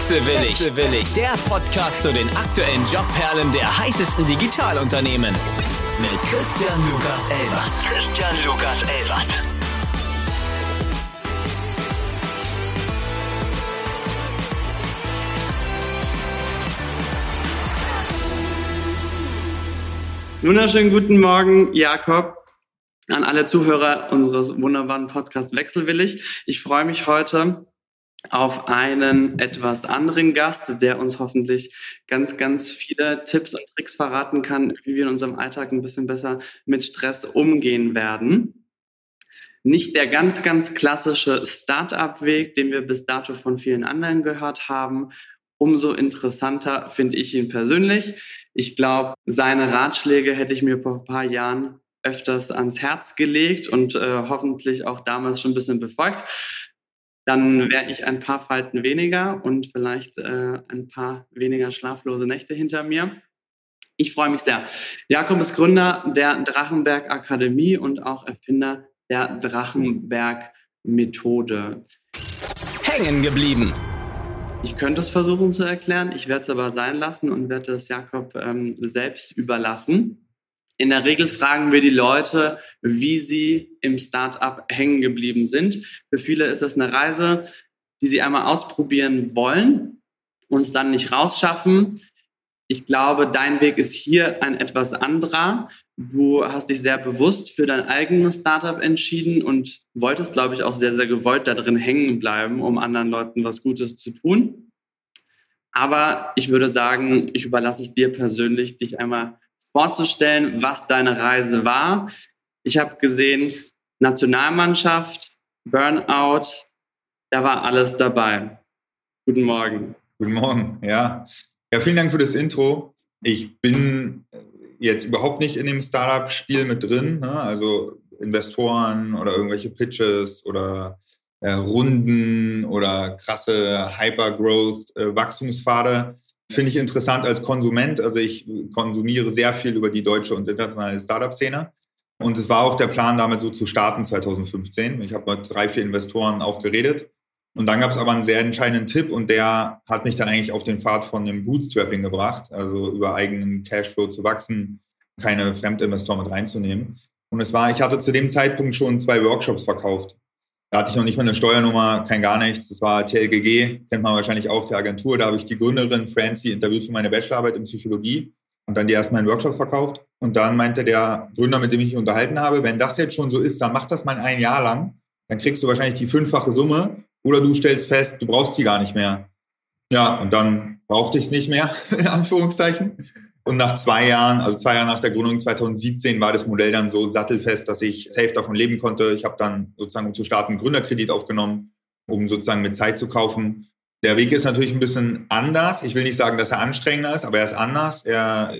Wechselwillig. Wechselwillig. Der Podcast zu den aktuellen Jobperlen der heißesten Digitalunternehmen. Mit Christian Lukas Elbert. Christian Lukas Elbert. Wunderschönen guten Morgen, Jakob, an alle Zuhörer unseres wunderbaren Podcasts Wechselwillig. Ich freue mich heute auf einen etwas anderen Gast, der uns hoffentlich ganz, ganz viele Tipps und Tricks verraten kann, wie wir in unserem Alltag ein bisschen besser mit Stress umgehen werden. Nicht der ganz, ganz klassische Start-up-Weg, den wir bis dato von vielen anderen gehört haben. Umso interessanter finde ich ihn persönlich. Ich glaube, seine Ratschläge hätte ich mir vor ein paar Jahren öfters ans Herz gelegt und äh, hoffentlich auch damals schon ein bisschen befolgt dann wäre ich ein paar Falten weniger und vielleicht äh, ein paar weniger schlaflose Nächte hinter mir. Ich freue mich sehr. Jakob ist Gründer der Drachenberg Akademie und auch Erfinder der Drachenberg Methode. Hängen geblieben. Ich könnte es versuchen zu erklären, ich werde es aber sein lassen und werde es Jakob ähm, selbst überlassen. In der Regel fragen wir die Leute, wie sie im Startup hängen geblieben sind. Für viele ist das eine Reise, die sie einmal ausprobieren wollen und es dann nicht rausschaffen. Ich glaube, dein Weg ist hier ein etwas anderer. Du hast dich sehr bewusst für dein eigenes Startup entschieden und wolltest, glaube ich, auch sehr, sehr gewollt da drin hängen bleiben, um anderen Leuten was Gutes zu tun. Aber ich würde sagen, ich überlasse es dir persönlich, dich einmal vorzustellen, was deine Reise war. Ich habe gesehen, Nationalmannschaft, Burnout, da war alles dabei. Guten Morgen. Guten Morgen, ja. Ja, vielen Dank für das Intro. Ich bin jetzt überhaupt nicht in dem Startup-Spiel mit drin, ne? also Investoren oder irgendwelche Pitches oder äh, Runden oder krasse Hyper-Growth-Wachstumspfade. Finde ich interessant als Konsument. Also ich konsumiere sehr viel über die deutsche und internationale Startup-Szene. Und es war auch der Plan, damit so zu starten 2015. Ich habe mit drei, vier Investoren auch geredet. Und dann gab es aber einen sehr entscheidenden Tipp und der hat mich dann eigentlich auf den Pfad von dem Bootstrapping gebracht, also über eigenen Cashflow zu wachsen, keine Fremdinvestoren mit reinzunehmen. Und es war, ich hatte zu dem Zeitpunkt schon zwei Workshops verkauft. Da hatte ich noch nicht mal eine Steuernummer, kein gar nichts. Das war TLGG, kennt man wahrscheinlich auch, die Agentur. Da habe ich die Gründerin Francie interviewt für meine Bachelorarbeit in Psychologie und dann die ersten meinen Workshop verkauft. Und dann meinte der Gründer, mit dem ich mich unterhalten habe, wenn das jetzt schon so ist, dann mach das mal ein Jahr lang. Dann kriegst du wahrscheinlich die fünffache Summe oder du stellst fest, du brauchst die gar nicht mehr. Ja, und dann brauchte ich es nicht mehr, in Anführungszeichen. Und nach zwei Jahren, also zwei Jahre nach der Gründung 2017, war das Modell dann so sattelfest, dass ich safe davon leben konnte. Ich habe dann sozusagen, um zu starten, einen Gründerkredit aufgenommen, um sozusagen mit Zeit zu kaufen. Der Weg ist natürlich ein bisschen anders. Ich will nicht sagen, dass er anstrengender ist, aber er ist anders. Er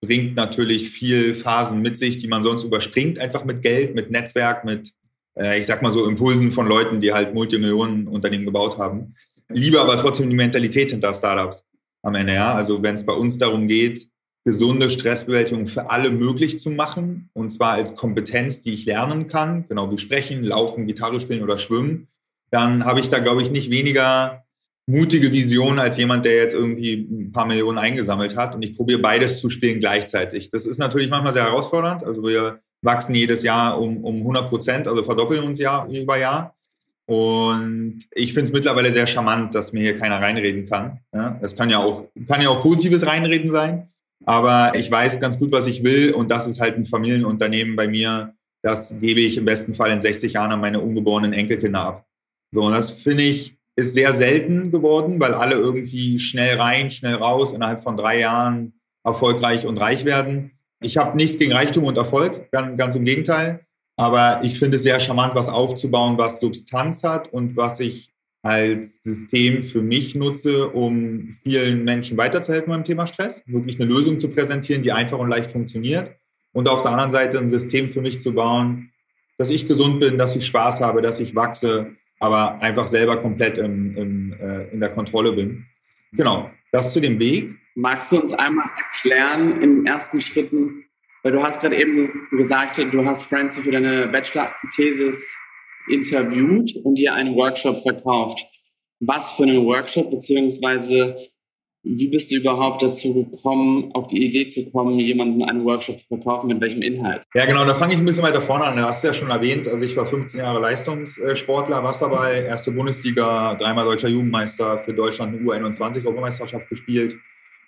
bringt natürlich viel Phasen mit sich, die man sonst überspringt, einfach mit Geld, mit Netzwerk, mit, äh, ich sag mal so, Impulsen von Leuten, die halt Multimillionen-Unternehmen gebaut haben. Liebe aber trotzdem die Mentalität hinter Startups am Ende, ja. Also wenn es bei uns darum geht, gesunde Stressbewältigung für alle möglich zu machen. Und zwar als Kompetenz, die ich lernen kann, genau wie sprechen, laufen, Gitarre spielen oder schwimmen. Dann habe ich da, glaube ich, nicht weniger mutige Vision als jemand, der jetzt irgendwie ein paar Millionen eingesammelt hat. Und ich probiere beides zu spielen gleichzeitig. Das ist natürlich manchmal sehr herausfordernd. Also wir wachsen jedes Jahr um, um 100 Prozent, also verdoppeln uns Jahr über Jahr. Und ich finde es mittlerweile sehr charmant, dass mir hier keiner reinreden kann. Ja, das kann ja auch, kann ja auch positives Reinreden sein. Aber ich weiß ganz gut, was ich will und das ist halt ein Familienunternehmen bei mir. Das gebe ich im besten Fall in 60 Jahren an meine ungeborenen Enkelkinder ab. So, und das finde ich ist sehr selten geworden, weil alle irgendwie schnell rein, schnell raus, innerhalb von drei Jahren erfolgreich und reich werden. Ich habe nichts gegen Reichtum und Erfolg, ganz, ganz im Gegenteil. Aber ich finde es sehr charmant, was aufzubauen, was Substanz hat und was ich als System für mich nutze, um vielen Menschen weiterzuhelfen beim Thema Stress, wirklich eine Lösung zu präsentieren, die einfach und leicht funktioniert. Und auf der anderen Seite ein System für mich zu bauen, dass ich gesund bin, dass ich Spaß habe, dass ich wachse, aber einfach selber komplett im, im, äh, in der Kontrolle bin. Genau, das zu dem Weg. Magst du uns einmal erklären in den ersten Schritten, weil du hast gerade eben gesagt, du hast Francie für deine Bachelor-Thesis interviewt und dir einen Workshop verkauft. was für einen Workshop, beziehungsweise wie bist du überhaupt dazu gekommen, auf die Idee zu kommen, jemanden einen Workshop zu verkaufen, mit welchem Inhalt? Ja, genau, da fange ich ein bisschen weiter vorne an. Du hast ja schon erwähnt, also ich war 15 Jahre Leistungssportler, Wasserball, erste Bundesliga, dreimal deutscher Jugendmeister, für Deutschland eine U21-Europameisterschaft gespielt.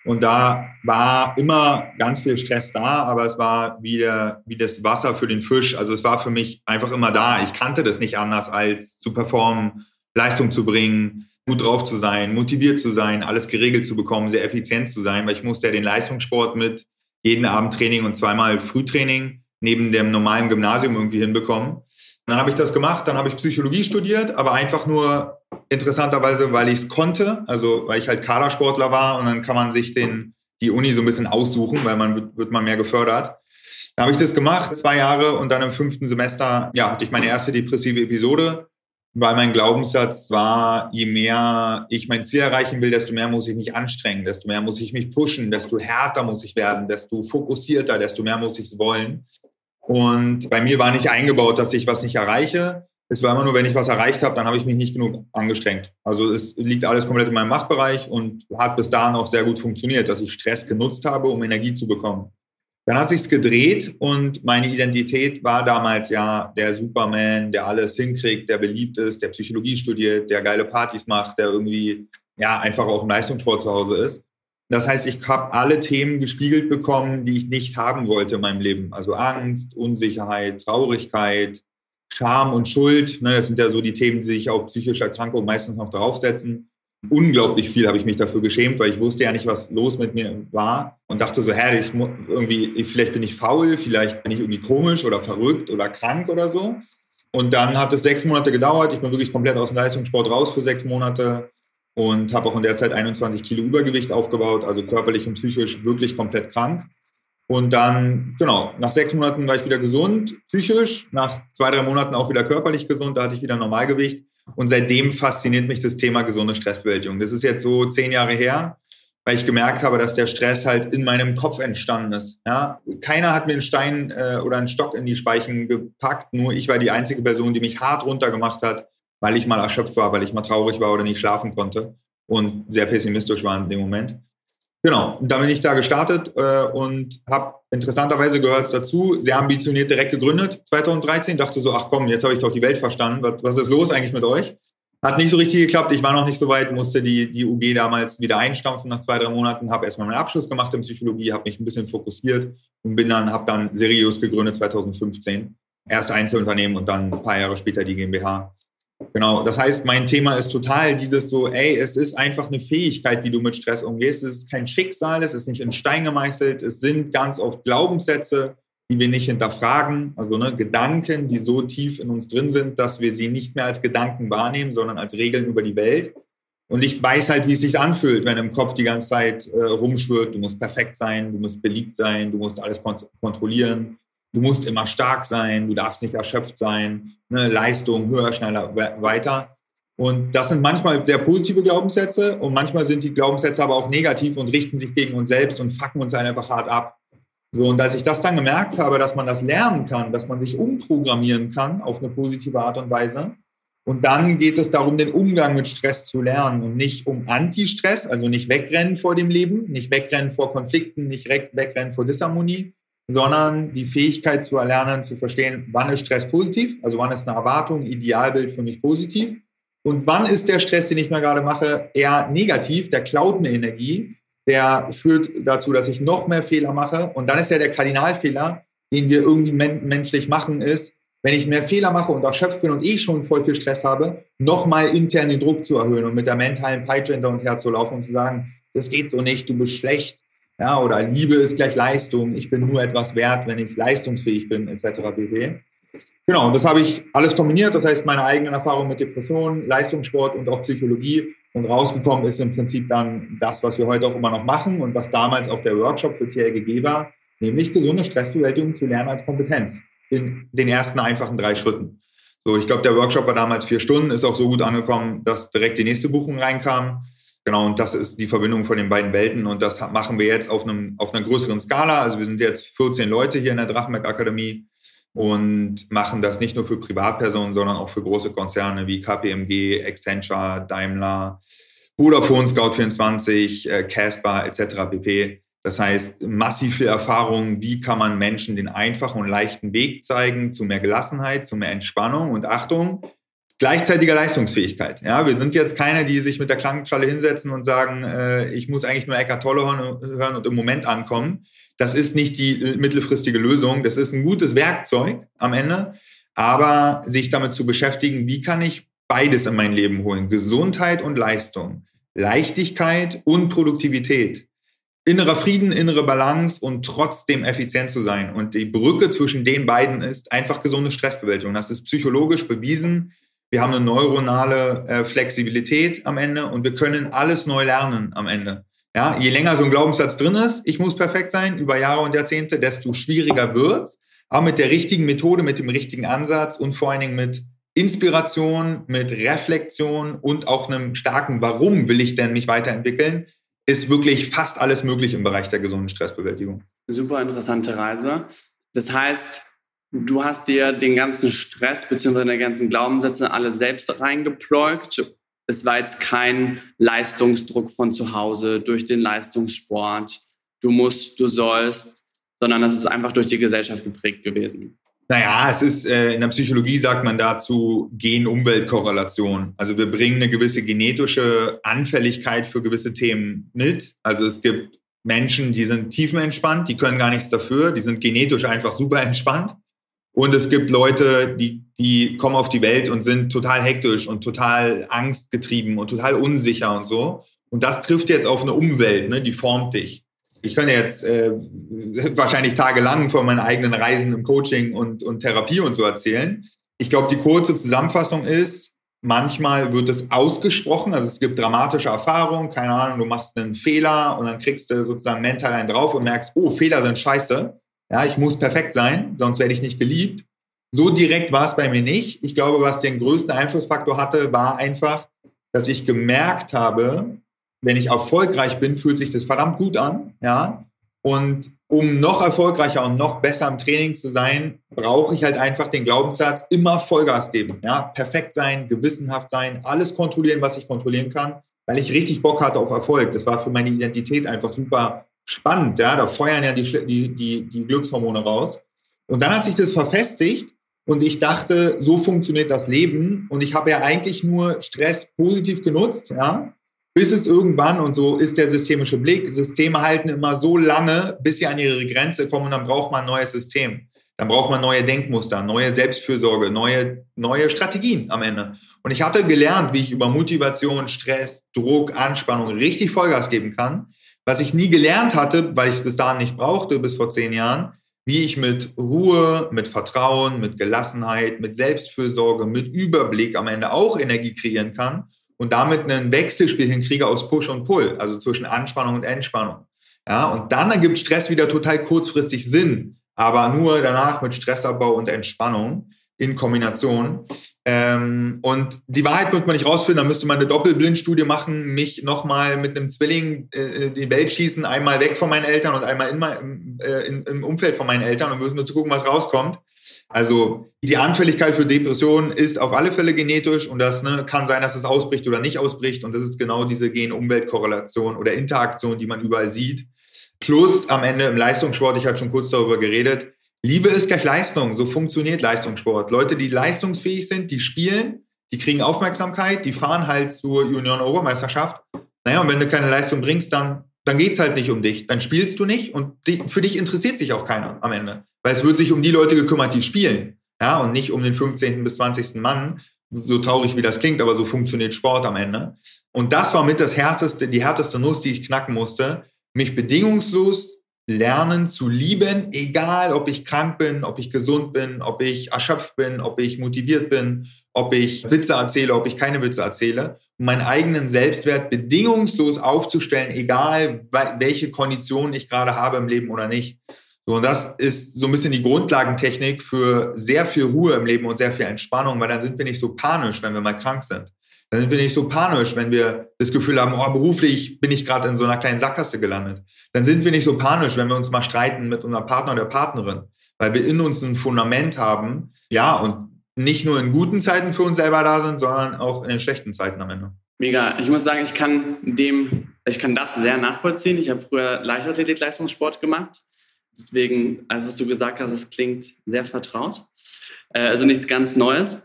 Und da war immer ganz viel Stress da, aber es war wie, der, wie das Wasser für den Fisch. Also es war für mich einfach immer da. Ich kannte das nicht anders, als zu performen, Leistung zu bringen, gut drauf zu sein, motiviert zu sein, alles geregelt zu bekommen, sehr effizient zu sein, weil ich musste ja den Leistungssport mit jeden Abend Training und zweimal Frühtraining neben dem normalen Gymnasium irgendwie hinbekommen. Und dann habe ich das gemacht, dann habe ich Psychologie studiert, aber einfach nur interessanterweise, weil ich es konnte, also weil ich halt Kadersportler war und dann kann man sich den, die Uni so ein bisschen aussuchen, weil man wird, man mehr gefördert. Dann habe ich das gemacht, zwei Jahre und dann im fünften Semester, ja, hatte ich meine erste depressive Episode weil mein Glaubenssatz war, je mehr ich mein Ziel erreichen will, desto mehr muss ich mich anstrengen, desto mehr muss ich mich pushen, desto härter muss ich werden, desto fokussierter, desto mehr muss ich es wollen. Und bei mir war nicht eingebaut, dass ich was nicht erreiche. Es war immer nur, wenn ich was erreicht habe, dann habe ich mich nicht genug angestrengt. Also es liegt alles komplett in meinem Machtbereich und hat bis dahin auch sehr gut funktioniert, dass ich Stress genutzt habe, um Energie zu bekommen. Dann hat sich's gedreht und meine Identität war damals ja der Superman, der alles hinkriegt, der beliebt ist, der Psychologie studiert, der geile Partys macht, der irgendwie ja einfach auch im Leistungssport zu Hause ist. Das heißt, ich habe alle Themen gespiegelt bekommen, die ich nicht haben wollte in meinem Leben. Also Angst, Unsicherheit, Traurigkeit, Scham und Schuld. Ne, das sind ja so die Themen, die sich auf psychische Erkrankungen meistens noch draufsetzen unglaublich viel habe ich mich dafür geschämt, weil ich wusste ja nicht, was los mit mir war und dachte so, hä, ich irgendwie, vielleicht bin ich faul, vielleicht bin ich irgendwie komisch oder verrückt oder krank oder so. Und dann hat es sechs Monate gedauert. Ich bin wirklich komplett aus dem Leistungssport raus für sechs Monate und habe auch in der Zeit 21 Kilo Übergewicht aufgebaut, also körperlich und psychisch wirklich komplett krank. Und dann, genau, nach sechs Monaten war ich wieder gesund, psychisch, nach zwei, drei Monaten auch wieder körperlich gesund, da hatte ich wieder Normalgewicht und seitdem fasziniert mich das Thema gesunde Stressbewältigung. Das ist jetzt so zehn Jahre her, weil ich gemerkt habe, dass der Stress halt in meinem Kopf entstanden ist. Ja? Keiner hat mir einen Stein äh, oder einen Stock in die Speichen gepackt, nur ich war die einzige Person, die mich hart runtergemacht hat, weil ich mal erschöpft war, weil ich mal traurig war oder nicht schlafen konnte und sehr pessimistisch war in dem Moment. Genau, und dann bin ich da gestartet äh, und habe interessanterweise gehört dazu, sehr ambitioniert direkt gegründet 2013. Dachte so, ach komm, jetzt habe ich doch die Welt verstanden. Was, was ist los eigentlich mit euch? Hat nicht so richtig geklappt. Ich war noch nicht so weit, musste die, die UG damals wieder einstampfen nach zwei, drei Monaten. Habe erstmal meinen Abschluss gemacht in Psychologie, habe mich ein bisschen fokussiert und bin dann, habe dann seriös gegründet 2015. Erst Einzelunternehmen und dann ein paar Jahre später die GmbH. Genau, das heißt, mein Thema ist total dieses so, ey, es ist einfach eine Fähigkeit, wie du mit Stress umgehst. Es ist kein Schicksal, es ist nicht in Stein gemeißelt, es sind ganz oft Glaubenssätze, die wir nicht hinterfragen, also ne, Gedanken, die so tief in uns drin sind, dass wir sie nicht mehr als Gedanken wahrnehmen, sondern als Regeln über die Welt. Und ich weiß halt, wie es sich anfühlt, wenn im Kopf die ganze Zeit äh, rumschwirrt, du musst perfekt sein, du musst beliebt sein, du musst alles kont kontrollieren, du musst immer stark sein, du darfst nicht erschöpft sein, ne, Leistung höher, schneller, weiter. Und das sind manchmal sehr positive Glaubenssätze und manchmal sind die Glaubenssätze aber auch negativ und richten sich gegen uns selbst und fucken uns einfach hart ab. So, und als ich das dann gemerkt habe, dass man das lernen kann, dass man sich umprogrammieren kann auf eine positive Art und Weise, und dann geht es darum, den Umgang mit Stress zu lernen und nicht um Anti-Stress, also nicht wegrennen vor dem Leben, nicht wegrennen vor Konflikten, nicht wegrennen vor Disharmonie, sondern die Fähigkeit zu erlernen, zu verstehen, wann ist Stress positiv, also wann ist eine Erwartung, Idealbild für mich positiv. Und wann ist der Stress, den ich mir gerade mache, eher negativ, der klaut mir Energie, der führt dazu, dass ich noch mehr Fehler mache. Und dann ist ja der Kardinalfehler, den wir irgendwie men menschlich machen, ist, wenn ich mehr Fehler mache und erschöpft bin und eh schon voll viel Stress habe, nochmal intern den Druck zu erhöhen und mit der mentalen Peitsche hinter und her zu laufen und zu sagen, das geht so nicht, du bist schlecht, ja, oder Liebe ist gleich Leistung, ich bin nur etwas wert, wenn ich leistungsfähig bin, etc. pp. Genau, und das habe ich alles kombiniert, das heißt meine eigenen Erfahrungen mit Depressionen, Leistungssport und auch Psychologie. Und rausgekommen ist im Prinzip dann das, was wir heute auch immer noch machen und was damals auch der Workshop für TLGG war, nämlich gesunde Stressbewältigung zu lernen als Kompetenz in den ersten einfachen drei Schritten. So, ich glaube, der Workshop war damals vier Stunden, ist auch so gut angekommen, dass direkt die nächste Buchung reinkam. Genau, und das ist die Verbindung von den beiden Welten und das machen wir jetzt auf, einem, auf einer größeren Skala. Also wir sind jetzt 14 Leute hier in der Drachenberg Akademie und machen das nicht nur für Privatpersonen, sondern auch für große Konzerne wie KPMG, Accenture, Daimler, Vodafone, Scout24, äh, Casper etc. pp. Das heißt, massive Erfahrungen, wie kann man Menschen den einfachen und leichten Weg zeigen zu mehr Gelassenheit, zu mehr Entspannung und Achtung, gleichzeitiger Leistungsfähigkeit. Ja, wir sind jetzt keine, die sich mit der Klangschale hinsetzen und sagen, äh, ich muss eigentlich nur Eckart Tolle hören und im Moment ankommen. Das ist nicht die mittelfristige Lösung. Das ist ein gutes Werkzeug am Ende. Aber sich damit zu beschäftigen, wie kann ich beides in mein Leben holen? Gesundheit und Leistung, Leichtigkeit und Produktivität, innerer Frieden, innere Balance und trotzdem effizient zu sein. Und die Brücke zwischen den beiden ist einfach gesunde Stressbewältigung. Das ist psychologisch bewiesen. Wir haben eine neuronale äh, Flexibilität am Ende und wir können alles neu lernen am Ende. Ja, je länger so ein Glaubenssatz drin ist, ich muss perfekt sein über Jahre und Jahrzehnte, desto schwieriger wird's. Aber mit der richtigen Methode, mit dem richtigen Ansatz und vor allen Dingen mit Inspiration, mit Reflexion und auch einem starken Warum will ich denn mich weiterentwickeln, ist wirklich fast alles möglich im Bereich der gesunden Stressbewältigung. Super interessante Reise. Das heißt, du hast dir den ganzen Stress bzw. die ganzen Glaubenssätze alle selbst reingepleugt es war jetzt kein Leistungsdruck von zu Hause durch den Leistungssport. Du musst, du sollst, sondern es ist einfach durch die Gesellschaft geprägt gewesen. Naja, es ist, äh, in der Psychologie sagt man dazu Gen-Umwelt-Korrelation. Also wir bringen eine gewisse genetische Anfälligkeit für gewisse Themen mit. Also es gibt Menschen, die sind tiefenentspannt, die können gar nichts dafür, die sind genetisch einfach super entspannt. Und es gibt Leute, die, die kommen auf die Welt und sind total hektisch und total angstgetrieben und total unsicher und so. Und das trifft jetzt auf eine Umwelt, ne, die formt dich. Ich könnte jetzt äh, wahrscheinlich tagelang von meinen eigenen Reisen im Coaching und, und Therapie und so erzählen. Ich glaube, die kurze Zusammenfassung ist, manchmal wird es ausgesprochen, also es gibt dramatische Erfahrungen, keine Ahnung, du machst einen Fehler und dann kriegst du sozusagen mental einen drauf und merkst, oh, Fehler sind scheiße. Ja, ich muss perfekt sein, sonst werde ich nicht geliebt. So direkt war es bei mir nicht. Ich glaube, was den größten Einflussfaktor hatte, war einfach, dass ich gemerkt habe, wenn ich erfolgreich bin, fühlt sich das verdammt gut an. Ja. Und um noch erfolgreicher und noch besser im Training zu sein, brauche ich halt einfach den Glaubenssatz, immer Vollgas geben. Ja. Perfekt sein, gewissenhaft sein, alles kontrollieren, was ich kontrollieren kann, weil ich richtig Bock hatte auf Erfolg. Das war für meine Identität einfach super spannend, ja, da feuern ja die, die, die, die Glückshormone raus. Und dann hat sich das verfestigt und ich dachte, so funktioniert das Leben. Und ich habe ja eigentlich nur Stress positiv genutzt, ja, bis es irgendwann, und so ist der systemische Blick, Systeme halten immer so lange, bis sie an ihre Grenze kommen und dann braucht man ein neues System. Dann braucht man neue Denkmuster, neue Selbstfürsorge, neue, neue Strategien am Ende. Und ich hatte gelernt, wie ich über Motivation, Stress, Druck, Anspannung richtig Vollgas geben kann. Was ich nie gelernt hatte, weil ich es bis dahin nicht brauchte, bis vor zehn Jahren, wie ich mit Ruhe, mit Vertrauen, mit Gelassenheit, mit Selbstfürsorge, mit Überblick am Ende auch Energie kreieren kann und damit einen Wechselspiel hinkriege aus Push und Pull, also zwischen Anspannung und Entspannung. Ja, und dann ergibt Stress wieder total kurzfristig Sinn, aber nur danach mit Stressabbau und Entspannung in Kombination. Ähm, und die Wahrheit wird man nicht rausfinden, da müsste man eine Doppelblindstudie machen, mich nochmal mit einem Zwilling äh, die Welt schießen, einmal weg von meinen Eltern und einmal in äh, in, im Umfeld von meinen Eltern und müssen nur zu gucken, was rauskommt. Also die Anfälligkeit für Depressionen ist auf alle Fälle genetisch und das ne, kann sein, dass es ausbricht oder nicht ausbricht. Und das ist genau diese Gen-Umwelt-Korrelation oder Interaktion, die man überall sieht. Plus am Ende im Leistungssport, ich hatte schon kurz darüber geredet, Liebe ist gleich Leistung. So funktioniert Leistungssport. Leute, die leistungsfähig sind, die spielen, die kriegen Aufmerksamkeit, die fahren halt zur Union-Europameisterschaft. Naja, und wenn du keine Leistung bringst, dann, dann es halt nicht um dich. Dann spielst du nicht und die, für dich interessiert sich auch keiner am Ende. Weil es wird sich um die Leute gekümmert, die spielen. Ja, und nicht um den 15. bis 20. Mann. So traurig wie das klingt, aber so funktioniert Sport am Ende. Und das war mit das härteste, die härteste Nuss, die ich knacken musste, mich bedingungslos lernen zu lieben, egal ob ich krank bin, ob ich gesund bin, ob ich erschöpft bin, ob ich motiviert bin, ob ich Witze erzähle, ob ich keine Witze erzähle, um meinen eigenen Selbstwert bedingungslos aufzustellen, egal welche Konditionen ich gerade habe im Leben oder nicht. So, und das ist so ein bisschen die Grundlagentechnik für sehr viel Ruhe im Leben und sehr viel Entspannung, weil dann sind wir nicht so panisch, wenn wir mal krank sind. Dann sind wir nicht so panisch, wenn wir das Gefühl haben, oh, beruflich bin ich gerade in so einer kleinen Sackgasse gelandet. Dann sind wir nicht so panisch, wenn wir uns mal streiten mit unserem Partner oder Partnerin. weil wir in uns ein Fundament haben, ja, und nicht nur in guten Zeiten für uns selber da sind, sondern auch in den schlechten Zeiten am Ende. Mega. Ich muss sagen, ich kann dem, ich kann das sehr nachvollziehen. Ich habe früher Leichtathletik-Leistungssport gemacht. Deswegen, also was du gesagt hast, das klingt sehr vertraut. Äh, also nichts ganz Neues.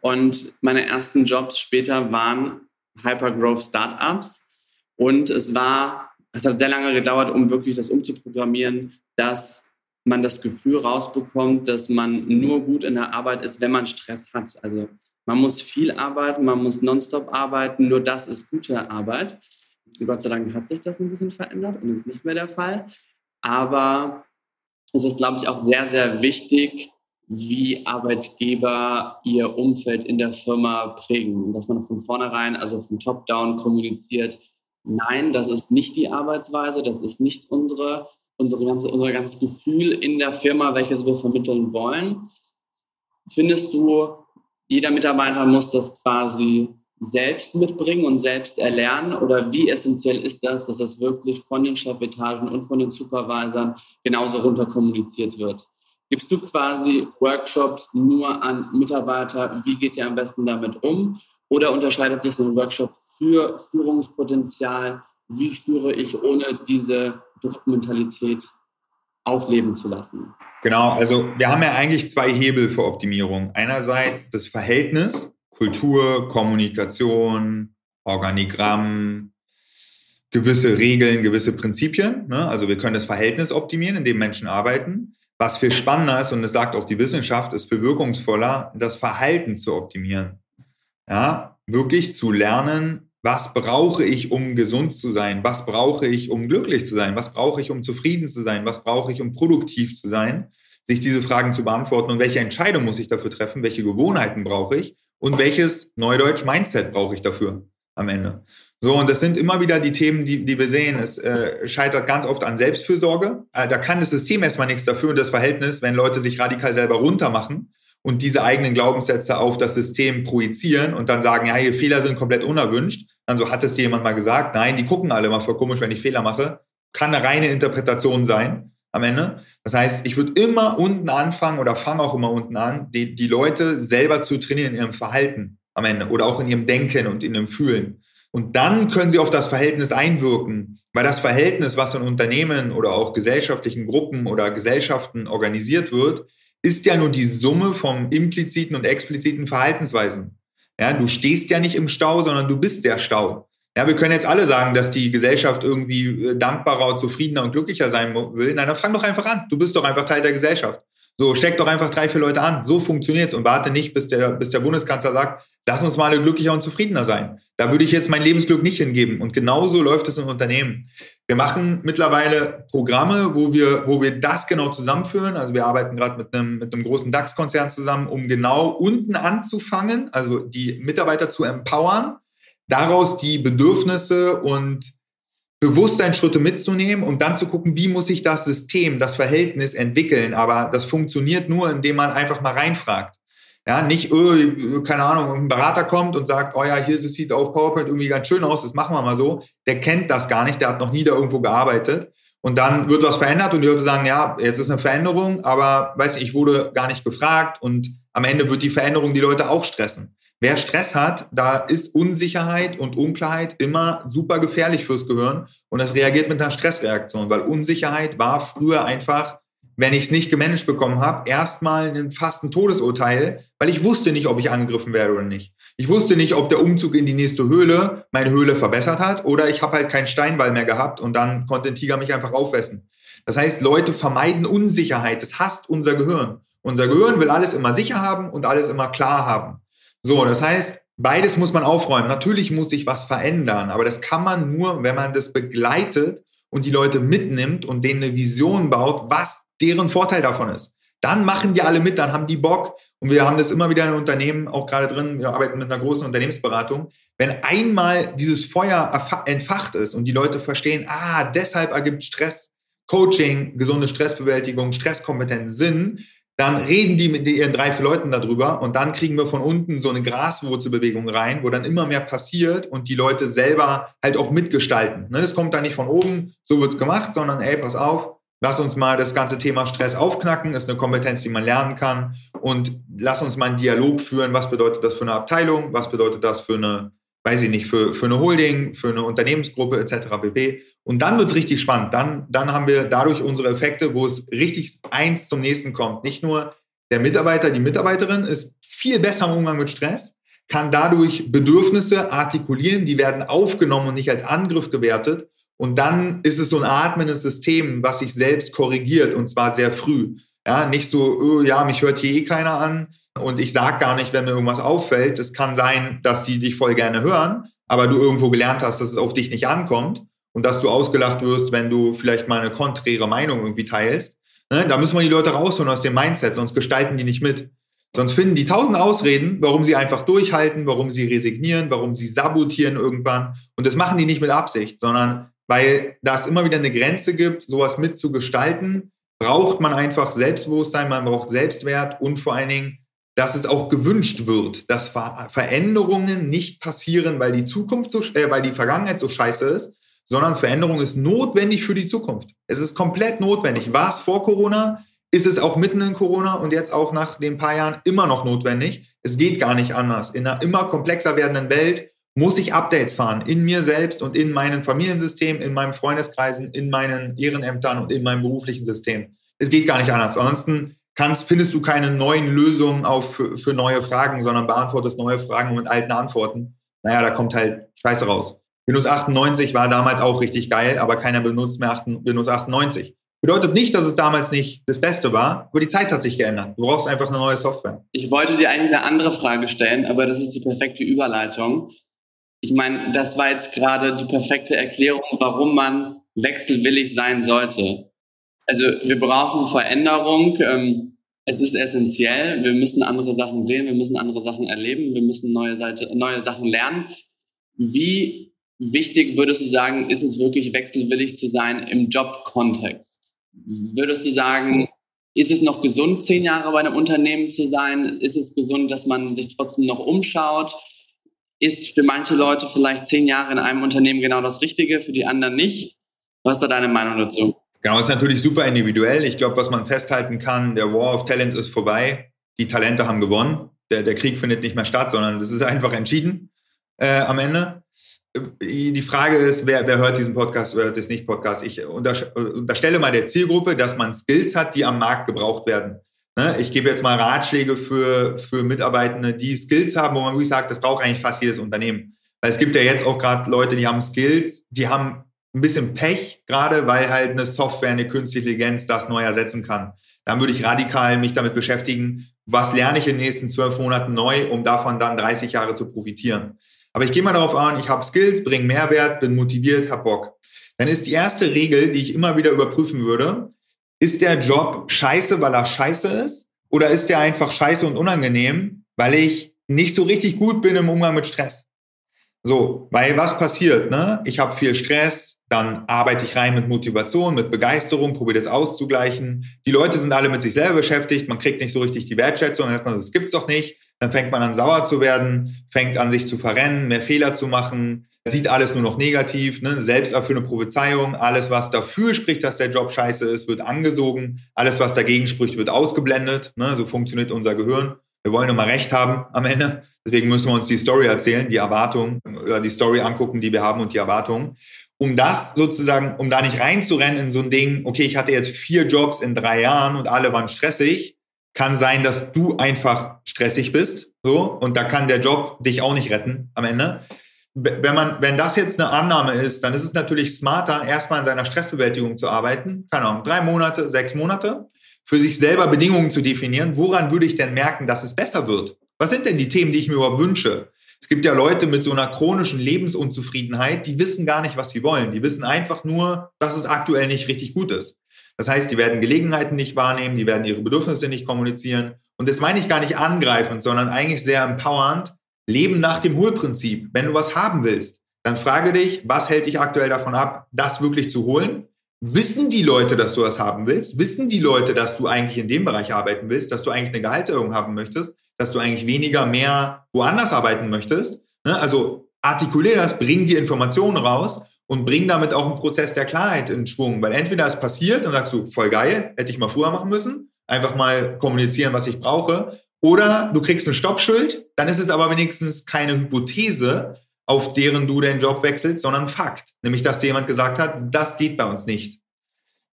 Und meine ersten Jobs später waren Hypergrowth Startups. Und es war, es hat sehr lange gedauert, um wirklich das umzuprogrammieren, dass man das Gefühl rausbekommt, dass man nur gut in der Arbeit ist, wenn man Stress hat. Also man muss viel arbeiten, man muss nonstop arbeiten, nur das ist gute Arbeit. Gott sei Dank hat sich das ein bisschen verändert und ist nicht mehr der Fall. Aber es ist, glaube ich, auch sehr, sehr wichtig, wie Arbeitgeber ihr Umfeld in der Firma prägen. Dass man von vornherein, also vom Top-Down kommuniziert, nein, das ist nicht die Arbeitsweise, das ist nicht unsere, unsere ganze, unser ganzes Gefühl in der Firma, welches wir vermitteln wollen. Findest du, jeder Mitarbeiter muss das quasi selbst mitbringen und selbst erlernen? Oder wie essentiell ist das, dass das wirklich von den Chefetagen und von den Supervisern genauso runter kommuniziert wird? Gibst du quasi Workshops nur an Mitarbeiter? Wie geht ihr am besten damit um? Oder unterscheidet sich so ein Workshop für Führungspotenzial? Wie führe ich, ohne diese Druckmentalität aufleben zu lassen? Genau, also wir haben ja eigentlich zwei Hebel für Optimierung. Einerseits das Verhältnis Kultur, Kommunikation, Organigramm, gewisse Regeln, gewisse Prinzipien. Ne? Also wir können das Verhältnis optimieren, in dem Menschen arbeiten. Was viel spannender ist, und das sagt auch die Wissenschaft, ist viel wirkungsvoller, das Verhalten zu optimieren. Ja, wirklich zu lernen, was brauche ich, um gesund zu sein? Was brauche ich, um glücklich zu sein? Was brauche ich, um zufrieden zu sein? Was brauche ich, um produktiv zu sein? Sich diese Fragen zu beantworten und welche Entscheidung muss ich dafür treffen? Welche Gewohnheiten brauche ich? Und welches Neudeutsch Mindset brauche ich dafür am Ende? So, und das sind immer wieder die Themen, die, die wir sehen. Es äh, scheitert ganz oft an Selbstfürsorge. Äh, da kann das System erstmal nichts dafür und das Verhältnis, wenn Leute sich radikal selber runtermachen und diese eigenen Glaubenssätze auf das System projizieren und dann sagen, ja, hier Fehler sind komplett unerwünscht. Dann so hat es dir jemand mal gesagt. Nein, die gucken alle mal voll komisch, wenn ich Fehler mache. Kann eine reine Interpretation sein am Ende. Das heißt, ich würde immer unten anfangen oder fange auch immer unten an, die, die Leute selber zu trainieren in ihrem Verhalten am Ende oder auch in ihrem Denken und in ihrem Fühlen. Und dann können sie auf das Verhältnis einwirken, weil das Verhältnis, was in Unternehmen oder auch gesellschaftlichen Gruppen oder Gesellschaften organisiert wird, ist ja nur die Summe vom impliziten und expliziten Verhaltensweisen. Ja, du stehst ja nicht im Stau, sondern du bist der Stau. Ja, wir können jetzt alle sagen, dass die Gesellschaft irgendwie äh, dankbarer, zufriedener und glücklicher sein will. Nein, dann fang doch einfach an. Du bist doch einfach Teil der Gesellschaft. So, steck doch einfach drei, vier Leute an. So funktioniert's und warte nicht, bis der, bis der Bundeskanzler sagt, lass uns mal alle glücklicher und zufriedener sein. Da würde ich jetzt mein Lebensglück nicht hingeben. Und genauso läuft es in Unternehmen. Wir machen mittlerweile Programme, wo wir, wo wir das genau zusammenführen. Also wir arbeiten gerade mit einem, mit einem großen DAX-Konzern zusammen, um genau unten anzufangen, also die Mitarbeiter zu empowern, daraus die Bedürfnisse und Bewusstseinsschritte mitzunehmen und dann zu gucken, wie muss sich das System, das Verhältnis entwickeln. Aber das funktioniert nur, indem man einfach mal reinfragt. Ja, nicht, öh, keine Ahnung, ein Berater kommt und sagt, oh ja, hier, das sieht auf PowerPoint irgendwie ganz schön aus, das machen wir mal so. Der kennt das gar nicht, der hat noch nie da irgendwo gearbeitet. Und dann wird was verändert und die Leute sagen, ja, jetzt ist eine Veränderung, aber weiß ich, ich wurde gar nicht gefragt und am Ende wird die Veränderung die Leute auch stressen. Wer Stress hat, da ist Unsicherheit und Unklarheit immer super gefährlich fürs Gehirn und das reagiert mit einer Stressreaktion, weil Unsicherheit war früher einfach, wenn ich es nicht gemanagt bekommen habe, erstmal fast ein Todesurteil, weil ich wusste nicht, ob ich angegriffen werde oder nicht. Ich wusste nicht, ob der Umzug in die nächste Höhle meine Höhle verbessert hat oder ich habe halt keinen Steinball mehr gehabt und dann konnte ein Tiger mich einfach aufessen. Das heißt, Leute vermeiden Unsicherheit. Das hasst unser Gehirn. Unser Gehirn will alles immer sicher haben und alles immer klar haben. So, das heißt, beides muss man aufräumen. Natürlich muss sich was verändern, aber das kann man nur, wenn man das begleitet und die Leute mitnimmt und denen eine Vision baut, was deren Vorteil davon ist. Dann machen die alle mit, dann haben die Bock. Und wir haben das immer wieder in Unternehmen auch gerade drin. Wir arbeiten mit einer großen Unternehmensberatung. Wenn einmal dieses Feuer entfacht ist und die Leute verstehen, ah, deshalb ergibt Stress, Coaching, gesunde Stressbewältigung, Stresskompetenz Sinn, dann reden die mit ihren drei, vier Leuten darüber und dann kriegen wir von unten so eine Graswurzelbewegung rein, wo dann immer mehr passiert und die Leute selber halt auch mitgestalten. Ne, das kommt dann nicht von oben, so wird's gemacht, sondern ey, pass auf, Lass uns mal das ganze Thema Stress aufknacken. Ist eine Kompetenz, die man lernen kann. Und lass uns mal einen Dialog führen. Was bedeutet das für eine Abteilung? Was bedeutet das für eine, weiß ich nicht, für, für eine Holding, für eine Unternehmensgruppe etc. pp. Und dann wird es richtig spannend. Dann, dann haben wir dadurch unsere Effekte, wo es richtig eins zum nächsten kommt. Nicht nur der Mitarbeiter, die Mitarbeiterin ist viel besser im Umgang mit Stress, kann dadurch Bedürfnisse artikulieren, die werden aufgenommen und nicht als Angriff gewertet. Und dann ist es so ein atmendes System, was sich selbst korrigiert und zwar sehr früh. Ja, nicht so, oh, ja, mich hört hier eh keiner an und ich sag gar nicht, wenn mir irgendwas auffällt. Es kann sein, dass die dich voll gerne hören, aber du irgendwo gelernt hast, dass es auf dich nicht ankommt und dass du ausgelacht wirst, wenn du vielleicht mal eine konträre Meinung irgendwie teilst. Ne? Da müssen wir die Leute rausholen aus dem Mindset, sonst gestalten die nicht mit. Sonst finden die tausend Ausreden, warum sie einfach durchhalten, warum sie resignieren, warum sie sabotieren irgendwann. Und das machen die nicht mit Absicht, sondern weil das immer wieder eine Grenze gibt, sowas mitzugestalten, braucht man einfach Selbstbewusstsein, man braucht Selbstwert und vor allen Dingen, dass es auch gewünscht wird, dass Ver Veränderungen nicht passieren, weil die Zukunft so, äh, weil die Vergangenheit so scheiße ist, sondern Veränderung ist notwendig für die Zukunft. Es ist komplett notwendig. War es vor Corona? Ist es auch mitten in Corona und jetzt auch nach den paar Jahren immer noch notwendig? Es geht gar nicht anders. In einer immer komplexer werdenden Welt muss ich Updates fahren in mir selbst und in meinem Familiensystem, in meinem Freundeskreisen, in meinen Ehrenämtern und in meinem beruflichen System. Es geht gar nicht anders. Ansonsten kannst, findest du keine neuen Lösungen auf für, für neue Fragen, sondern beantwortest neue Fragen mit alten Antworten. Naja, da kommt halt Scheiße raus. Windows 98 war damals auch richtig geil, aber keiner benutzt mehr Windows 98. Bedeutet nicht, dass es damals nicht das Beste war, aber die Zeit hat sich geändert. Du brauchst einfach eine neue Software. Ich wollte dir eigentlich eine andere Frage stellen, aber das ist die perfekte Überleitung. Ich meine, das war jetzt gerade die perfekte Erklärung, warum man wechselwillig sein sollte. Also wir brauchen Veränderung. Ähm, es ist essentiell. Wir müssen andere Sachen sehen, wir müssen andere Sachen erleben, wir müssen neue, Seite, neue Sachen lernen. Wie wichtig würdest du sagen, ist es wirklich wechselwillig zu sein im Jobkontext? Würdest du sagen, ist es noch gesund, zehn Jahre bei einem Unternehmen zu sein? Ist es gesund, dass man sich trotzdem noch umschaut? Ist für manche Leute vielleicht zehn Jahre in einem Unternehmen genau das Richtige, für die anderen nicht. Was ist da deine Meinung dazu? Genau, ist natürlich super individuell. Ich glaube, was man festhalten kann, der War of Talent ist vorbei. Die Talente haben gewonnen. Der, der Krieg findet nicht mehr statt, sondern das ist einfach entschieden äh, am Ende. Die Frage ist, wer, wer hört diesen Podcast, wer hört das nicht Podcast? Ich unterstelle mal der Zielgruppe, dass man Skills hat, die am Markt gebraucht werden. Ne? Ich gebe jetzt mal Ratschläge für, für Mitarbeitende, die Skills haben, wo man wirklich sagt, das braucht eigentlich fast jedes Unternehmen. Weil es gibt ja jetzt auch gerade Leute, die haben Skills, die haben ein bisschen Pech, gerade weil halt eine Software, eine künstliche Intelligenz das neu ersetzen kann. Dann würde ich radikal mich damit beschäftigen, was lerne ich in den nächsten zwölf Monaten neu, um davon dann 30 Jahre zu profitieren. Aber ich gehe mal darauf an, ich habe Skills, bringe Mehrwert, bin motiviert, habe Bock. Dann ist die erste Regel, die ich immer wieder überprüfen würde, ist der Job scheiße, weil er scheiße ist? Oder ist der einfach scheiße und unangenehm, weil ich nicht so richtig gut bin im Umgang mit Stress? So, weil was passiert? Ne? Ich habe viel Stress, dann arbeite ich rein mit Motivation, mit Begeisterung, probiere das auszugleichen. Die Leute sind alle mit sich selber beschäftigt, man kriegt nicht so richtig die Wertschätzung, dann sagt man, das gibt's doch nicht. Dann fängt man an sauer zu werden, fängt an sich zu verrennen, mehr Fehler zu machen, sieht alles nur noch negativ, ne? selbsterfüllende Prophezeiung, alles, was dafür spricht, dass der Job scheiße ist, wird angesogen, alles, was dagegen spricht, wird ausgeblendet. Ne? So funktioniert unser Gehirn. Wir wollen immer Recht haben am Ende. Deswegen müssen wir uns die Story erzählen, die Erwartung oder die Story angucken, die wir haben und die Erwartungen. Um das sozusagen, um da nicht reinzurennen in so ein Ding, okay, ich hatte jetzt vier Jobs in drei Jahren und alle waren stressig, kann sein, dass du einfach stressig bist. So, und da kann der Job dich auch nicht retten am Ende wenn man, wenn das jetzt eine Annahme ist, dann ist es natürlich smarter, erstmal an seiner Stressbewältigung zu arbeiten. Keine Ahnung, drei Monate, sechs Monate, für sich selber Bedingungen zu definieren. Woran würde ich denn merken, dass es besser wird? Was sind denn die Themen, die ich mir überhaupt wünsche? Es gibt ja Leute mit so einer chronischen Lebensunzufriedenheit, die wissen gar nicht, was sie wollen. Die wissen einfach nur, dass es aktuell nicht richtig gut ist. Das heißt, die werden Gelegenheiten nicht wahrnehmen, die werden ihre Bedürfnisse nicht kommunizieren. Und das meine ich gar nicht angreifend, sondern eigentlich sehr empowernd, Leben nach dem Hohlprinzip. Wenn du was haben willst, dann frage dich, was hält dich aktuell davon ab, das wirklich zu holen? Wissen die Leute, dass du das haben willst? Wissen die Leute, dass du eigentlich in dem Bereich arbeiten willst, dass du eigentlich eine Gehaltserhöhung haben möchtest, dass du eigentlich weniger, mehr woanders arbeiten möchtest? Ne? Also artikuliere das, bring die Informationen raus und bring damit auch einen Prozess der Klarheit in Schwung. Weil entweder es passiert, dann sagst du, voll geil, hätte ich mal früher machen müssen, einfach mal kommunizieren, was ich brauche. Oder du kriegst eine Stoppschild, dann ist es aber wenigstens keine Hypothese, auf deren du den Job wechselst, sondern Fakt. Nämlich, dass dir jemand gesagt hat, das geht bei uns nicht.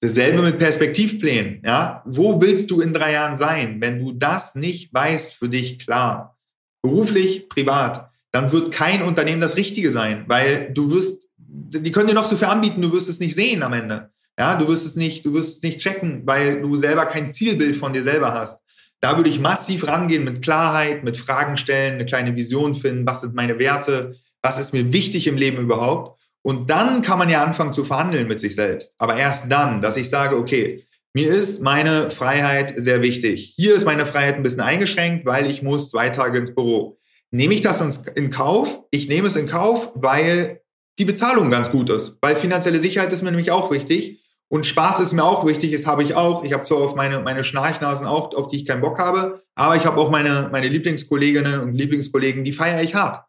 Dasselbe mit Perspektivplänen. Ja? Wo willst du in drei Jahren sein? Wenn du das nicht weißt für dich klar, beruflich, privat, dann wird kein Unternehmen das Richtige sein, weil du wirst, die können dir noch so viel anbieten, du wirst es nicht sehen am Ende. Ja, du wirst es nicht, du wirst es nicht checken, weil du selber kein Zielbild von dir selber hast. Da würde ich massiv rangehen mit Klarheit, mit Fragen stellen, eine kleine Vision finden, was sind meine Werte, was ist mir wichtig im Leben überhaupt. Und dann kann man ja anfangen zu verhandeln mit sich selbst. Aber erst dann, dass ich sage, okay, mir ist meine Freiheit sehr wichtig. Hier ist meine Freiheit ein bisschen eingeschränkt, weil ich muss zwei Tage ins Büro. Nehme ich das in Kauf? Ich nehme es in Kauf, weil die Bezahlung ganz gut ist. Weil finanzielle Sicherheit ist mir nämlich auch wichtig. Und Spaß ist mir auch wichtig, das habe ich auch. Ich habe zwar auf meine, meine Schnarchnasen auch, auf die ich keinen Bock habe, aber ich habe auch meine, meine Lieblingskolleginnen und Lieblingskollegen, die feiere ich hart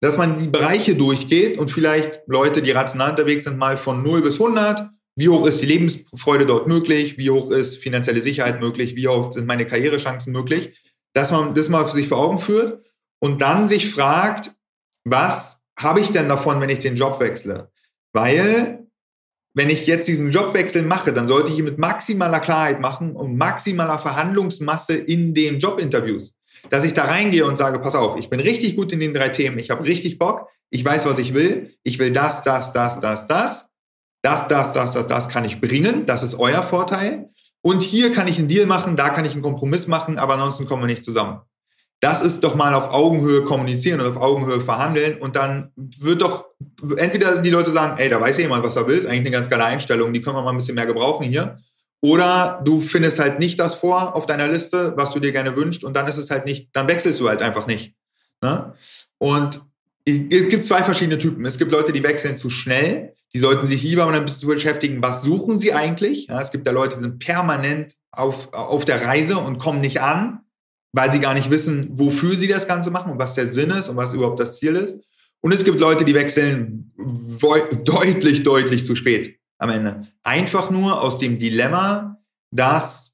dass man die Bereiche durchgeht und vielleicht Leute, die rational unterwegs sind, mal von 0 bis 100. Wie hoch ist die Lebensfreude dort möglich? Wie hoch ist finanzielle Sicherheit möglich? Wie hoch sind meine Karrierechancen möglich? Dass man das mal für sich vor Augen führt und dann sich fragt, was habe ich denn davon, wenn ich den Job wechsle? Weil, wenn ich jetzt diesen Jobwechsel mache, dann sollte ich ihn mit maximaler Klarheit machen und maximaler Verhandlungsmasse in den Jobinterviews dass ich da reingehe und sage, pass auf, ich bin richtig gut in den drei Themen, ich habe richtig Bock, ich weiß, was ich will, ich will das, das, das, das, das, das, das, das, das, das kann ich bringen, das ist euer Vorteil. Und hier kann ich einen Deal machen, da kann ich einen Kompromiss machen, aber ansonsten kommen wir nicht zusammen. Das ist doch mal auf Augenhöhe kommunizieren und auf Augenhöhe verhandeln und dann wird doch entweder die Leute sagen, ey, da weiß ja jemand, was er will, ist eigentlich eine ganz geile Einstellung, die können wir mal ein bisschen mehr gebrauchen hier. Oder du findest halt nicht das vor auf deiner Liste, was du dir gerne wünschst, und dann ist es halt nicht, dann wechselst du halt einfach nicht. Ne? Und es gibt zwei verschiedene Typen. Es gibt Leute, die wechseln zu schnell. Die sollten sich lieber damit beschäftigen, was suchen sie eigentlich. Ja, es gibt da Leute, die sind permanent auf, auf der Reise und kommen nicht an, weil sie gar nicht wissen, wofür sie das Ganze machen und was der Sinn ist und was überhaupt das Ziel ist. Und es gibt Leute, die wechseln deutlich, deutlich zu spät am Ende. Einfach nur aus dem Dilemma, dass